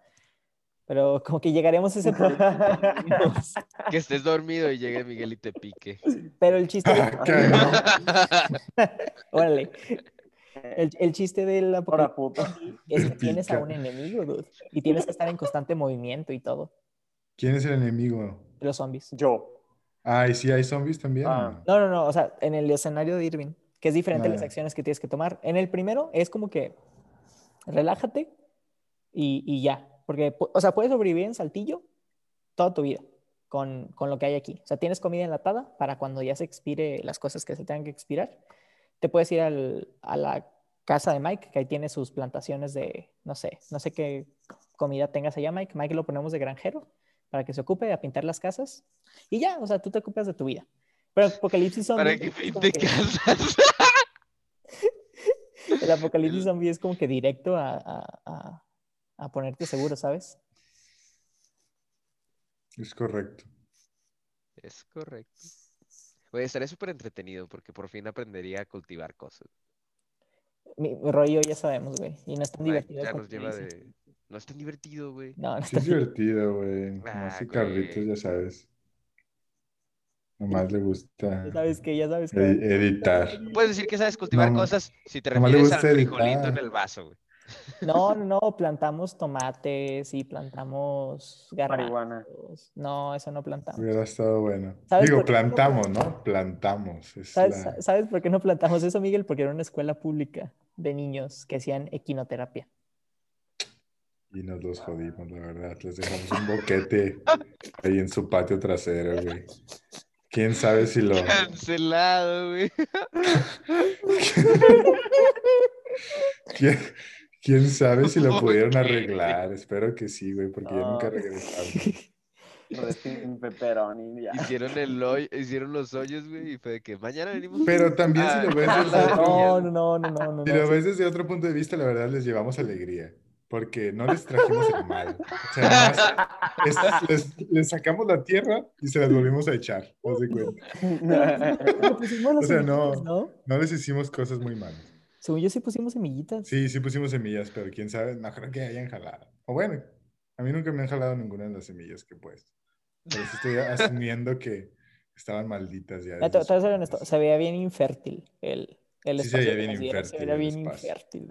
Pero como que llegaremos a ese punto. Que estés dormido y llegue Miguel y te pique. Pero el chiste, Ah, cabrón. órale, el, el chiste del apocalipsis es que tienes a un enemigo, dude, y tienes que estar en constante movimiento y todo. ¿Quién es el enemigo? Los zombies. Yo. Ah, ¿y si hay zombies también? Ah. No, no, no, o sea, en el escenario de Irving, que es diferente las Ah. acciones que tienes que tomar. En el primero es como que relájate y, y ya, porque, o sea, puedes sobrevivir en Saltillo toda tu vida con, con lo que hay aquí. O sea, tienes comida enlatada para cuando ya se expire las cosas que se tengan que expirar. Te puedes ir al- a la casa de Mike, que ahí tiene sus plantaciones de, no sé, no sé qué comida tengas allá, Mike. Mike lo ponemos de granjero para que se ocupe a pintar las casas y ya, o sea, tú te ocupas de tu vida. Pero Apocalipsis Zombie. Para que pinte que- casas. el Apocalipsis Zombie es como que directo a, a- a- a ponerte seguro, ¿sabes? Es correcto. Es correcto. Oye, estaría súper entretenido porque por fin aprendería a cultivar cosas. Mi, mi rollo ya sabemos, güey. Y no es tan divertido. ya nos lleva de... No es tan divertido, güey. No, no Sí es divertido, güey. Ah, que güey. Carlitos, ya sabes. Nomás le gusta Ya sabes que, ya sabes que. edi- editar. Puedes decir que sabes cultivar No, cosas si te refieres al gusta frijolito en el vaso, güey. No, no, no, plantamos tomates y plantamos Marihuana. garbanzos. No, eso no plantamos. Hubiera estado bueno. ¿Sabes Digo, por qué no plantamos, ¿no? Plantamos. Es ¿Sabes, la- ¿Sabes por qué no plantamos eso, Miguel? Porque era una escuela pública de niños que hacían equinoterapia. Y nos los jodimos, la verdad. Les dejamos un boquete ahí en su patio trasero, güey. ¿Quién sabe si lo... Cancelado, güey. ¿Quién, ¿Quién sabe si lo ¿Por pudieron arreglar? Espero que sí, güey, porque ya nunca No. regresaron. Pepperoni, ya. Hicieron el hoyo, hicieron los hoyos, güey, y fue de que mañana venimos. Pero también si lo ves ah, desde ah, otro, No, no, no, no, no. si no, lo ves desde otro punto de vista, la verdad les llevamos alegría. Porque no les trajimos el mal. O sea, nomás es- les, les sacamos la tierra y se las volvimos a echar. haz de cuenta. Pero pusimos las O sea, no. ¿no? No les hicimos cosas muy malas. Según yo sí pusimos semillitas. Sí, sí pusimos semillas, pero quién sabe, no creo que hayan jalado. O bueno, a mí nunca me han jalado ninguna de las semillas que he puesto. Pero sí estoy asumiendo que estaban malditas ya. Te- desde te comienzo. se veía bien infértil el, el Sí, se espacio veía bien Se infértil veía bien.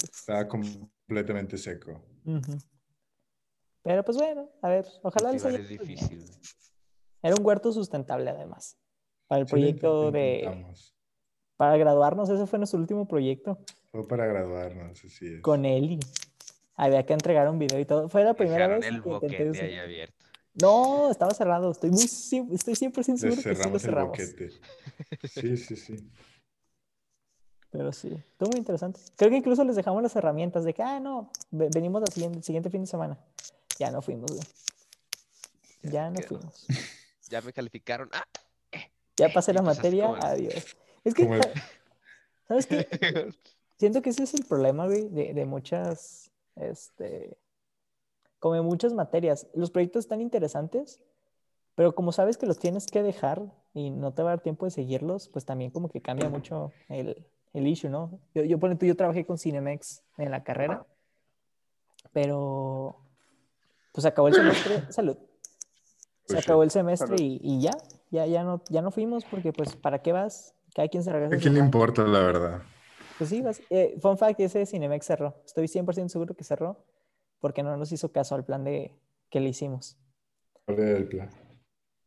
Estaba completamente seco. Ujú. Pero pues bueno, a ver, ojalá les es difícil. Era un huerto sustentable además. Para el Sí, proyecto de... Para graduarnos, ese fue nuestro último proyecto Fue para graduarnos, así es. con Eli. Había que entregar un video y todo. Fue la primera Dejaron vez el que intenté boquete usar- ahí abierto. No, estaba cerrado. Estoy muy estoy 100% Les seguro que sí lo cerramos el boquete. Sí, sí, sí. Pero sí, estuvo muy interesante. Creo que incluso les dejamos las herramientas de que, ah, no, ve- venimos el siguiente, siguiente fin de semana. Ya no fuimos, güey. Ya no quedó. fuimos. Ya me calificaron. ¡Ah! Ya pasé Y la pues materia, como adiós. Es que, Como ¿sabes qué? Siento que ese es el problema, güey, de, de muchas, este, como de muchas materias. Los proyectos están interesantes, pero como sabes que los tienes que dejar y no te va a dar tiempo de seguirlos, pues también como que cambia mucho el, el issue, ¿no? Yo, yo, tú, yo trabajé con Cinemex en la carrera, pero pues acabó el semestre, salud. Se Pues acabó el semestre y, y ya, ya, ya no, ya no fuimos porque pues ¿para qué vas? Cada quien se regresa. ¿A quién le importa, la verdad? Pues sí, vas- eh, fun fact, ese Cinemex cerró. Estoy 100% seguro que cerró porque no nos hizo caso al plan de que le hicimos. ¿Cuál era el plan?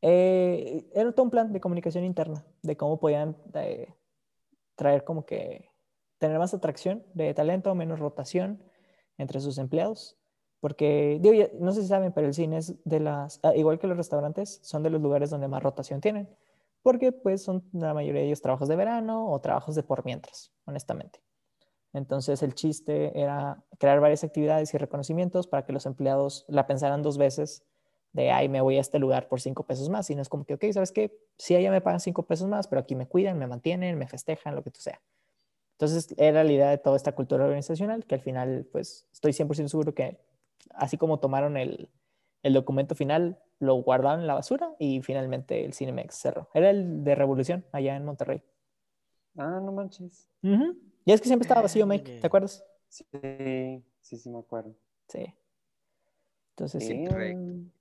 Eh, era todo un plan de comunicación interna, de cómo podían eh, traer como que tener más atracción de talento, menos rotación entre sus empleados. Porque, digo, no sé si saben, pero el cine es de las, ah, igual que los restaurantes, son de los lugares donde más rotación tienen. Porque pues son la mayoría de ellos trabajos de verano o trabajos de por mientras, honestamente. Entonces el chiste era crear varias actividades y reconocimientos para que los empleados la pensaran dos veces de, ay, me voy a este lugar por cinco pesos más. Y no es como que, ok, ¿sabes qué? Sí, allá me pagan cinco pesos más, pero aquí me cuidan, me mantienen, me festejan, lo que tú sea. Entonces era la idea de toda esta cultura organizacional que al final, pues estoy 100% seguro que así como tomaron el, el documento final, lo guardaron en la basura y finalmente el Cinemex cerró. Era el de Revolución allá en Monterrey. Ah, no manches. Ujú. Y es que siempre estaba vacío, Mike. ¿te acuerdas? Sí, sí, sí me acuerdo. Sí. Entonces, sí. Sí, Correcto.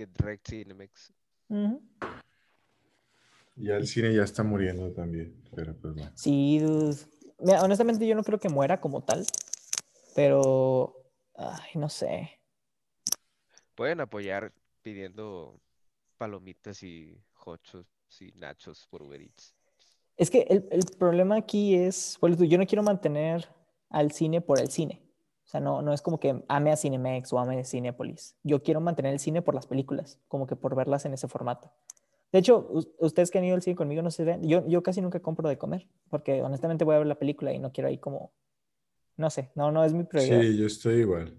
Que Direct Cinemex. Ujú. Ya el cine ya está muriendo también, pero pues bueno. Sí, dude. Mira, honestamente yo no creo que muera como tal, pero, ay, no sé. Pueden apoyar pidiendo palomitas y hochos y nachos por Uber Eats. Es que el, el problema aquí es, bueno, yo no quiero mantener al cine por el cine. O sea, no, no es como que ame a Cinemex o ame a Cinépolis. Yo quiero mantener el cine por las películas, como que por verlas en ese formato. De hecho, us- ustedes que han ido al cine conmigo no se ven, yo, yo casi nunca compro de comer, porque honestamente voy a ver la película y no quiero ahí como, no sé, no, no es mi prioridad. Sí, yo estoy igual.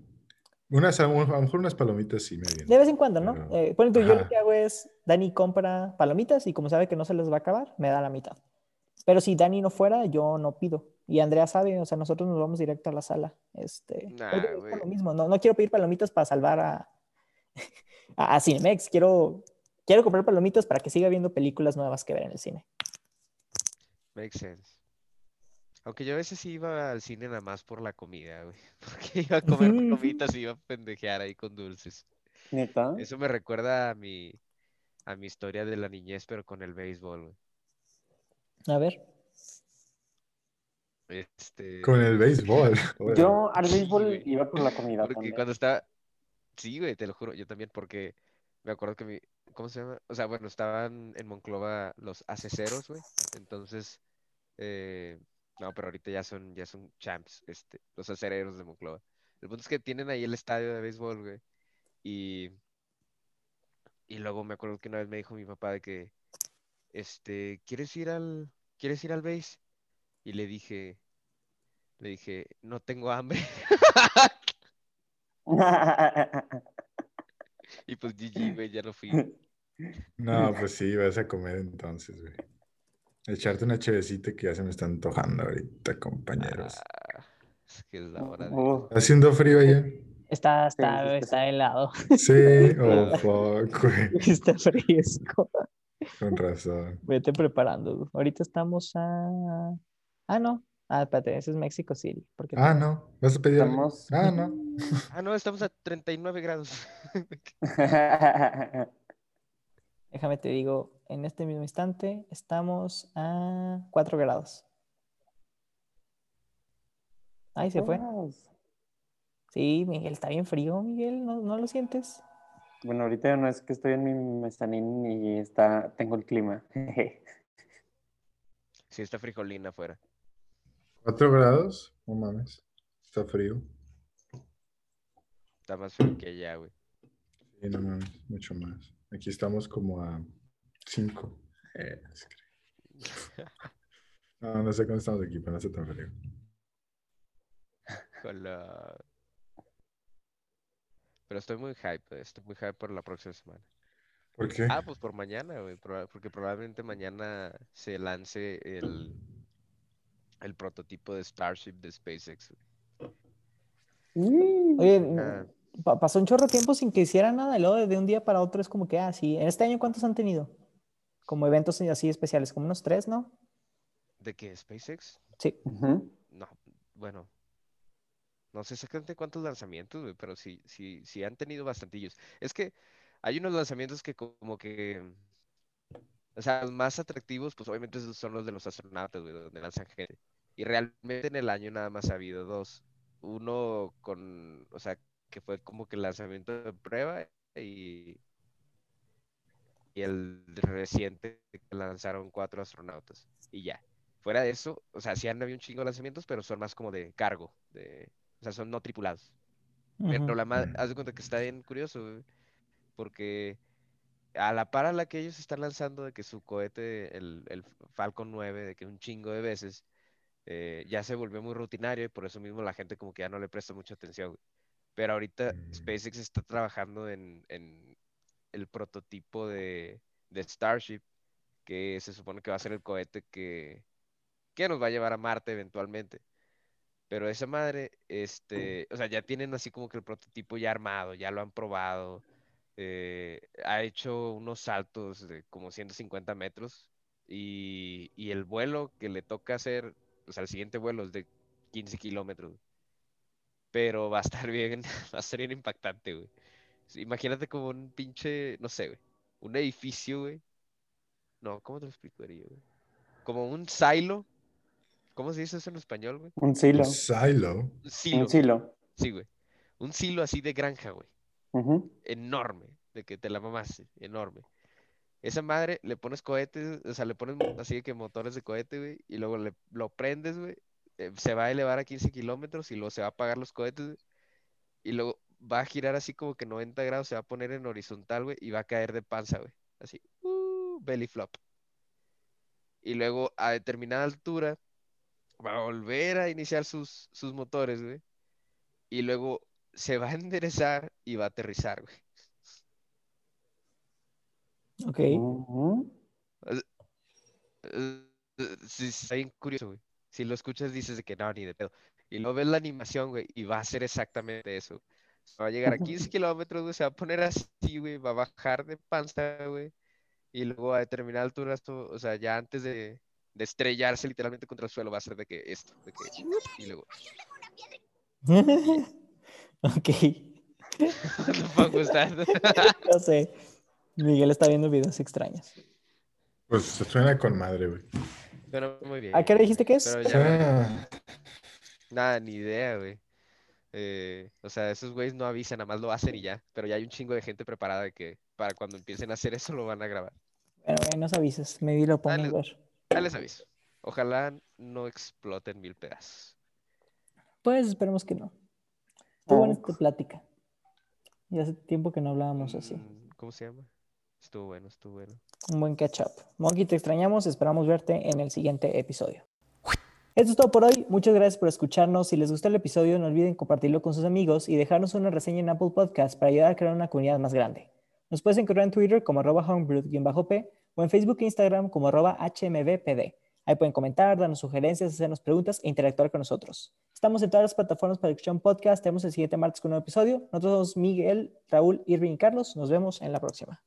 Unas, a lo mejor unas palomitas sí me vienen. De vez en cuando, ¿no? Pero- Eh, ponle tú, yo lo que hago es, Dani compra palomitas y como sabe que no se les va a acabar, me da la mitad. Pero si Dani no fuera, yo no pido. Y Andrea sabe, o sea, nosotros nos vamos directo a la sala. Este, Nah, es lo mismo, no, no quiero pedir palomitas para salvar a, a, a Cinemex, quiero, quiero comprar palomitas para que siga viendo películas nuevas que ver en el cine. Makes sense. Aunque yo a veces sí iba al cine nada más por la comida, güey. Porque iba a comer palomitas y iba a pendejear ahí con dulces. ¿Neta? Eso me recuerda a mi, a mi historia de la niñez, pero con el béisbol, güey. A ver. Este, Con el béisbol. Yo al béisbol iba por la comida Porque también. cuando estaba. Sí, güey, te lo juro, yo también, porque me acuerdo que mi. ¿Cómo se llama? O sea, bueno, estaban en Monclova los aceceros, güey. Entonces. eh, No, pero ahorita ya son, ya son champs, este, los acereros de Monclova. El punto es que tienen ahí el estadio de béisbol, güey. Y. Y luego me acuerdo que una vez me dijo mi papá de que. Este, ¿quieres ir al. ¿Quieres ir al béis? Y le dije. Le dije, no tengo hambre. y pues GG, güey, ya no fui. No, pues sí, vas a comer entonces, güey. Echarte una chevecita que ya se me está antojando ahorita, compañeros. Ah, es que es la hora de... Oh, ¿Está haciendo frío allá? Está, está, está helado. Sí, oh, fuck, güey. Está fresco. Con razón. Vete preparando. Ahorita estamos a. Ah, no. Ah, espérate, ese es México City. Porque Ah, no. ¿Vas a pedir? Estamos- Ah, no. Ah, no, estamos a 39 grados. Déjame te digo, en este mismo instante estamos a 4 grados. Ay, se fue. Sí, Miguel, está bien frío, Miguel, ¿no, no lo sientes? Bueno, ahorita no es que estoy en mi mezanín y está, tengo el clima. Sí, está frijolina afuera. ¿Cuatro grados? No mames. Está frío. Está más frío que allá, güey. Sí, no mames. Mucho más. Aquí estamos como a cinco. Eh. No, no sé cuándo estamos aquí, pero no está tan frío. Con la- Pero estoy muy hype, eh, estoy muy hype por la próxima semana. ¿Por qué? Ah, pues por mañana, güey, porque probablemente mañana se lance el, el prototipo de Starship de SpaceX. güey. Oye, Ah, pa- pasó un chorro de tiempo sin que hiciera nada, y luego de un día para otro es como que, ah, sí. ¿En este año cuántos han tenido? Como eventos así especiales, como unos tres, ¿no? ¿De qué? ¿SpaceX? Sí. No, bueno. No sé exactamente cuántos lanzamientos, güey, pero sí, sí, sí han tenido bastantillos. Es que hay unos lanzamientos que como que, o sea, los más atractivos, pues obviamente son los de los astronautas, güey, donde lanzan gente. Y realmente en el año nada más ha habido dos. Uno con, o sea, que fue como que el lanzamiento de prueba y, y el reciente que lanzaron cuatro astronautas. Y ya. Fuera de eso, o sea, sí han habido un chingo de lanzamientos, pero son más como de cargo, de, o sea, son no tripulados. Pero Ujú. la ma- Mm. haz de cuenta que está bien curioso, güey, porque a la par a la que ellos están lanzando de que su cohete, el, el Falcon 9, de que un chingo de veces, eh, ya se volvió muy rutinario y por eso mismo la gente como que ya no le presta mucha atención, güey. Pero ahorita Mm. SpaceX está trabajando en, en el prototipo de, de Starship, que se supone que va a ser el cohete que, que nos va a llevar a Marte eventualmente. Pero esa madre, este, o sea, ya tienen así como que el prototipo ya armado, ya lo han probado. eh, ha hecho unos saltos de como 150 metros y, y el vuelo que le toca hacer, o sea, el siguiente vuelo es de 15 kilómetros. Pero va a estar bien, va a estar bien impactante, güey. Imagínate como un pinche, no sé, güey, un edificio, güey. No, ¿cómo te lo explicaría, güey? Como un silo. ¿Cómo se dice eso en español, güey? Un silo. Silo. Un silo. Un silo. Sí, güey. Un silo así de granja, güey. Enorme. De que te la mamaste. Enorme. Esa madre le pones cohetes, o sea, le pones así de que motores de cohete, güey, y luego le, lo prendes, güey. eh, se va a elevar a 15 kilómetros y luego se va a apagar los cohetes, güey, y luego va a girar así como que 90 grados, se va a poner en horizontal, güey, y va a caer de panza, güey. Así, uh, belly flop. Y luego a determinada altura va a volver a iniciar sus, sus motores, güey. Y luego se va a enderezar y va a aterrizar, güey. Ok. Sí, sí, está bien curioso, güey. Si lo escuchas dices de que no, ni de pedo. Y luego ves la animación, güey, y va a hacer exactamente eso. Va a llegar a 15 kilómetros, güey, se va a poner así, güey, va a bajar de panza, güey. Y luego a determinada altura, esto, o sea, ya antes de, de estrellarse literalmente contra el suelo, va a ser de que esto, de que, y luego, ok. No sé. Miguel está viendo videos extraños. Pues suena con madre, güey. Suena muy bien. ¿A qué hora dijiste que es? Ya, Ah, Nada, ni idea, güey. Eh, o sea, esos güeyes no avisan, nada más lo hacen y ya. Pero ya hay un chingo de gente preparada de que para cuando empiecen a hacer eso lo van a grabar. Bueno, ahí nos avisas. Maybe lo podemos Dale. ver. Ya les aviso. Ojalá no exploten mil pedazos. Pues esperemos que no. Estuvo buena esta plática. Y hace tiempo que no hablábamos así. Mm, ¿Cómo se llama? Estuvo bueno, estuvo bueno. Un buen catch up. Monkey, te extrañamos. Esperamos verte en el siguiente episodio. Esto es todo por hoy. Muchas gracias por escucharnos. Si les gustó el episodio, no olviden compartirlo con sus amigos y dejarnos una reseña en Apple Podcast para ayudar a crear una comunidad más grande. Nos puedes encontrar en Twitter como arroba homebrew-p o en Facebook e Instagram como arroba hmbpd. Ahí pueden comentar, darnos sugerencias, hacernos preguntas e interactuar con nosotros. Estamos en todas las plataformas para un podcast. Tenemos el siguiente martes con un nuevo episodio. Nosotros somos Miguel, Raúl, Irving y Carlos. Nos vemos en la próxima.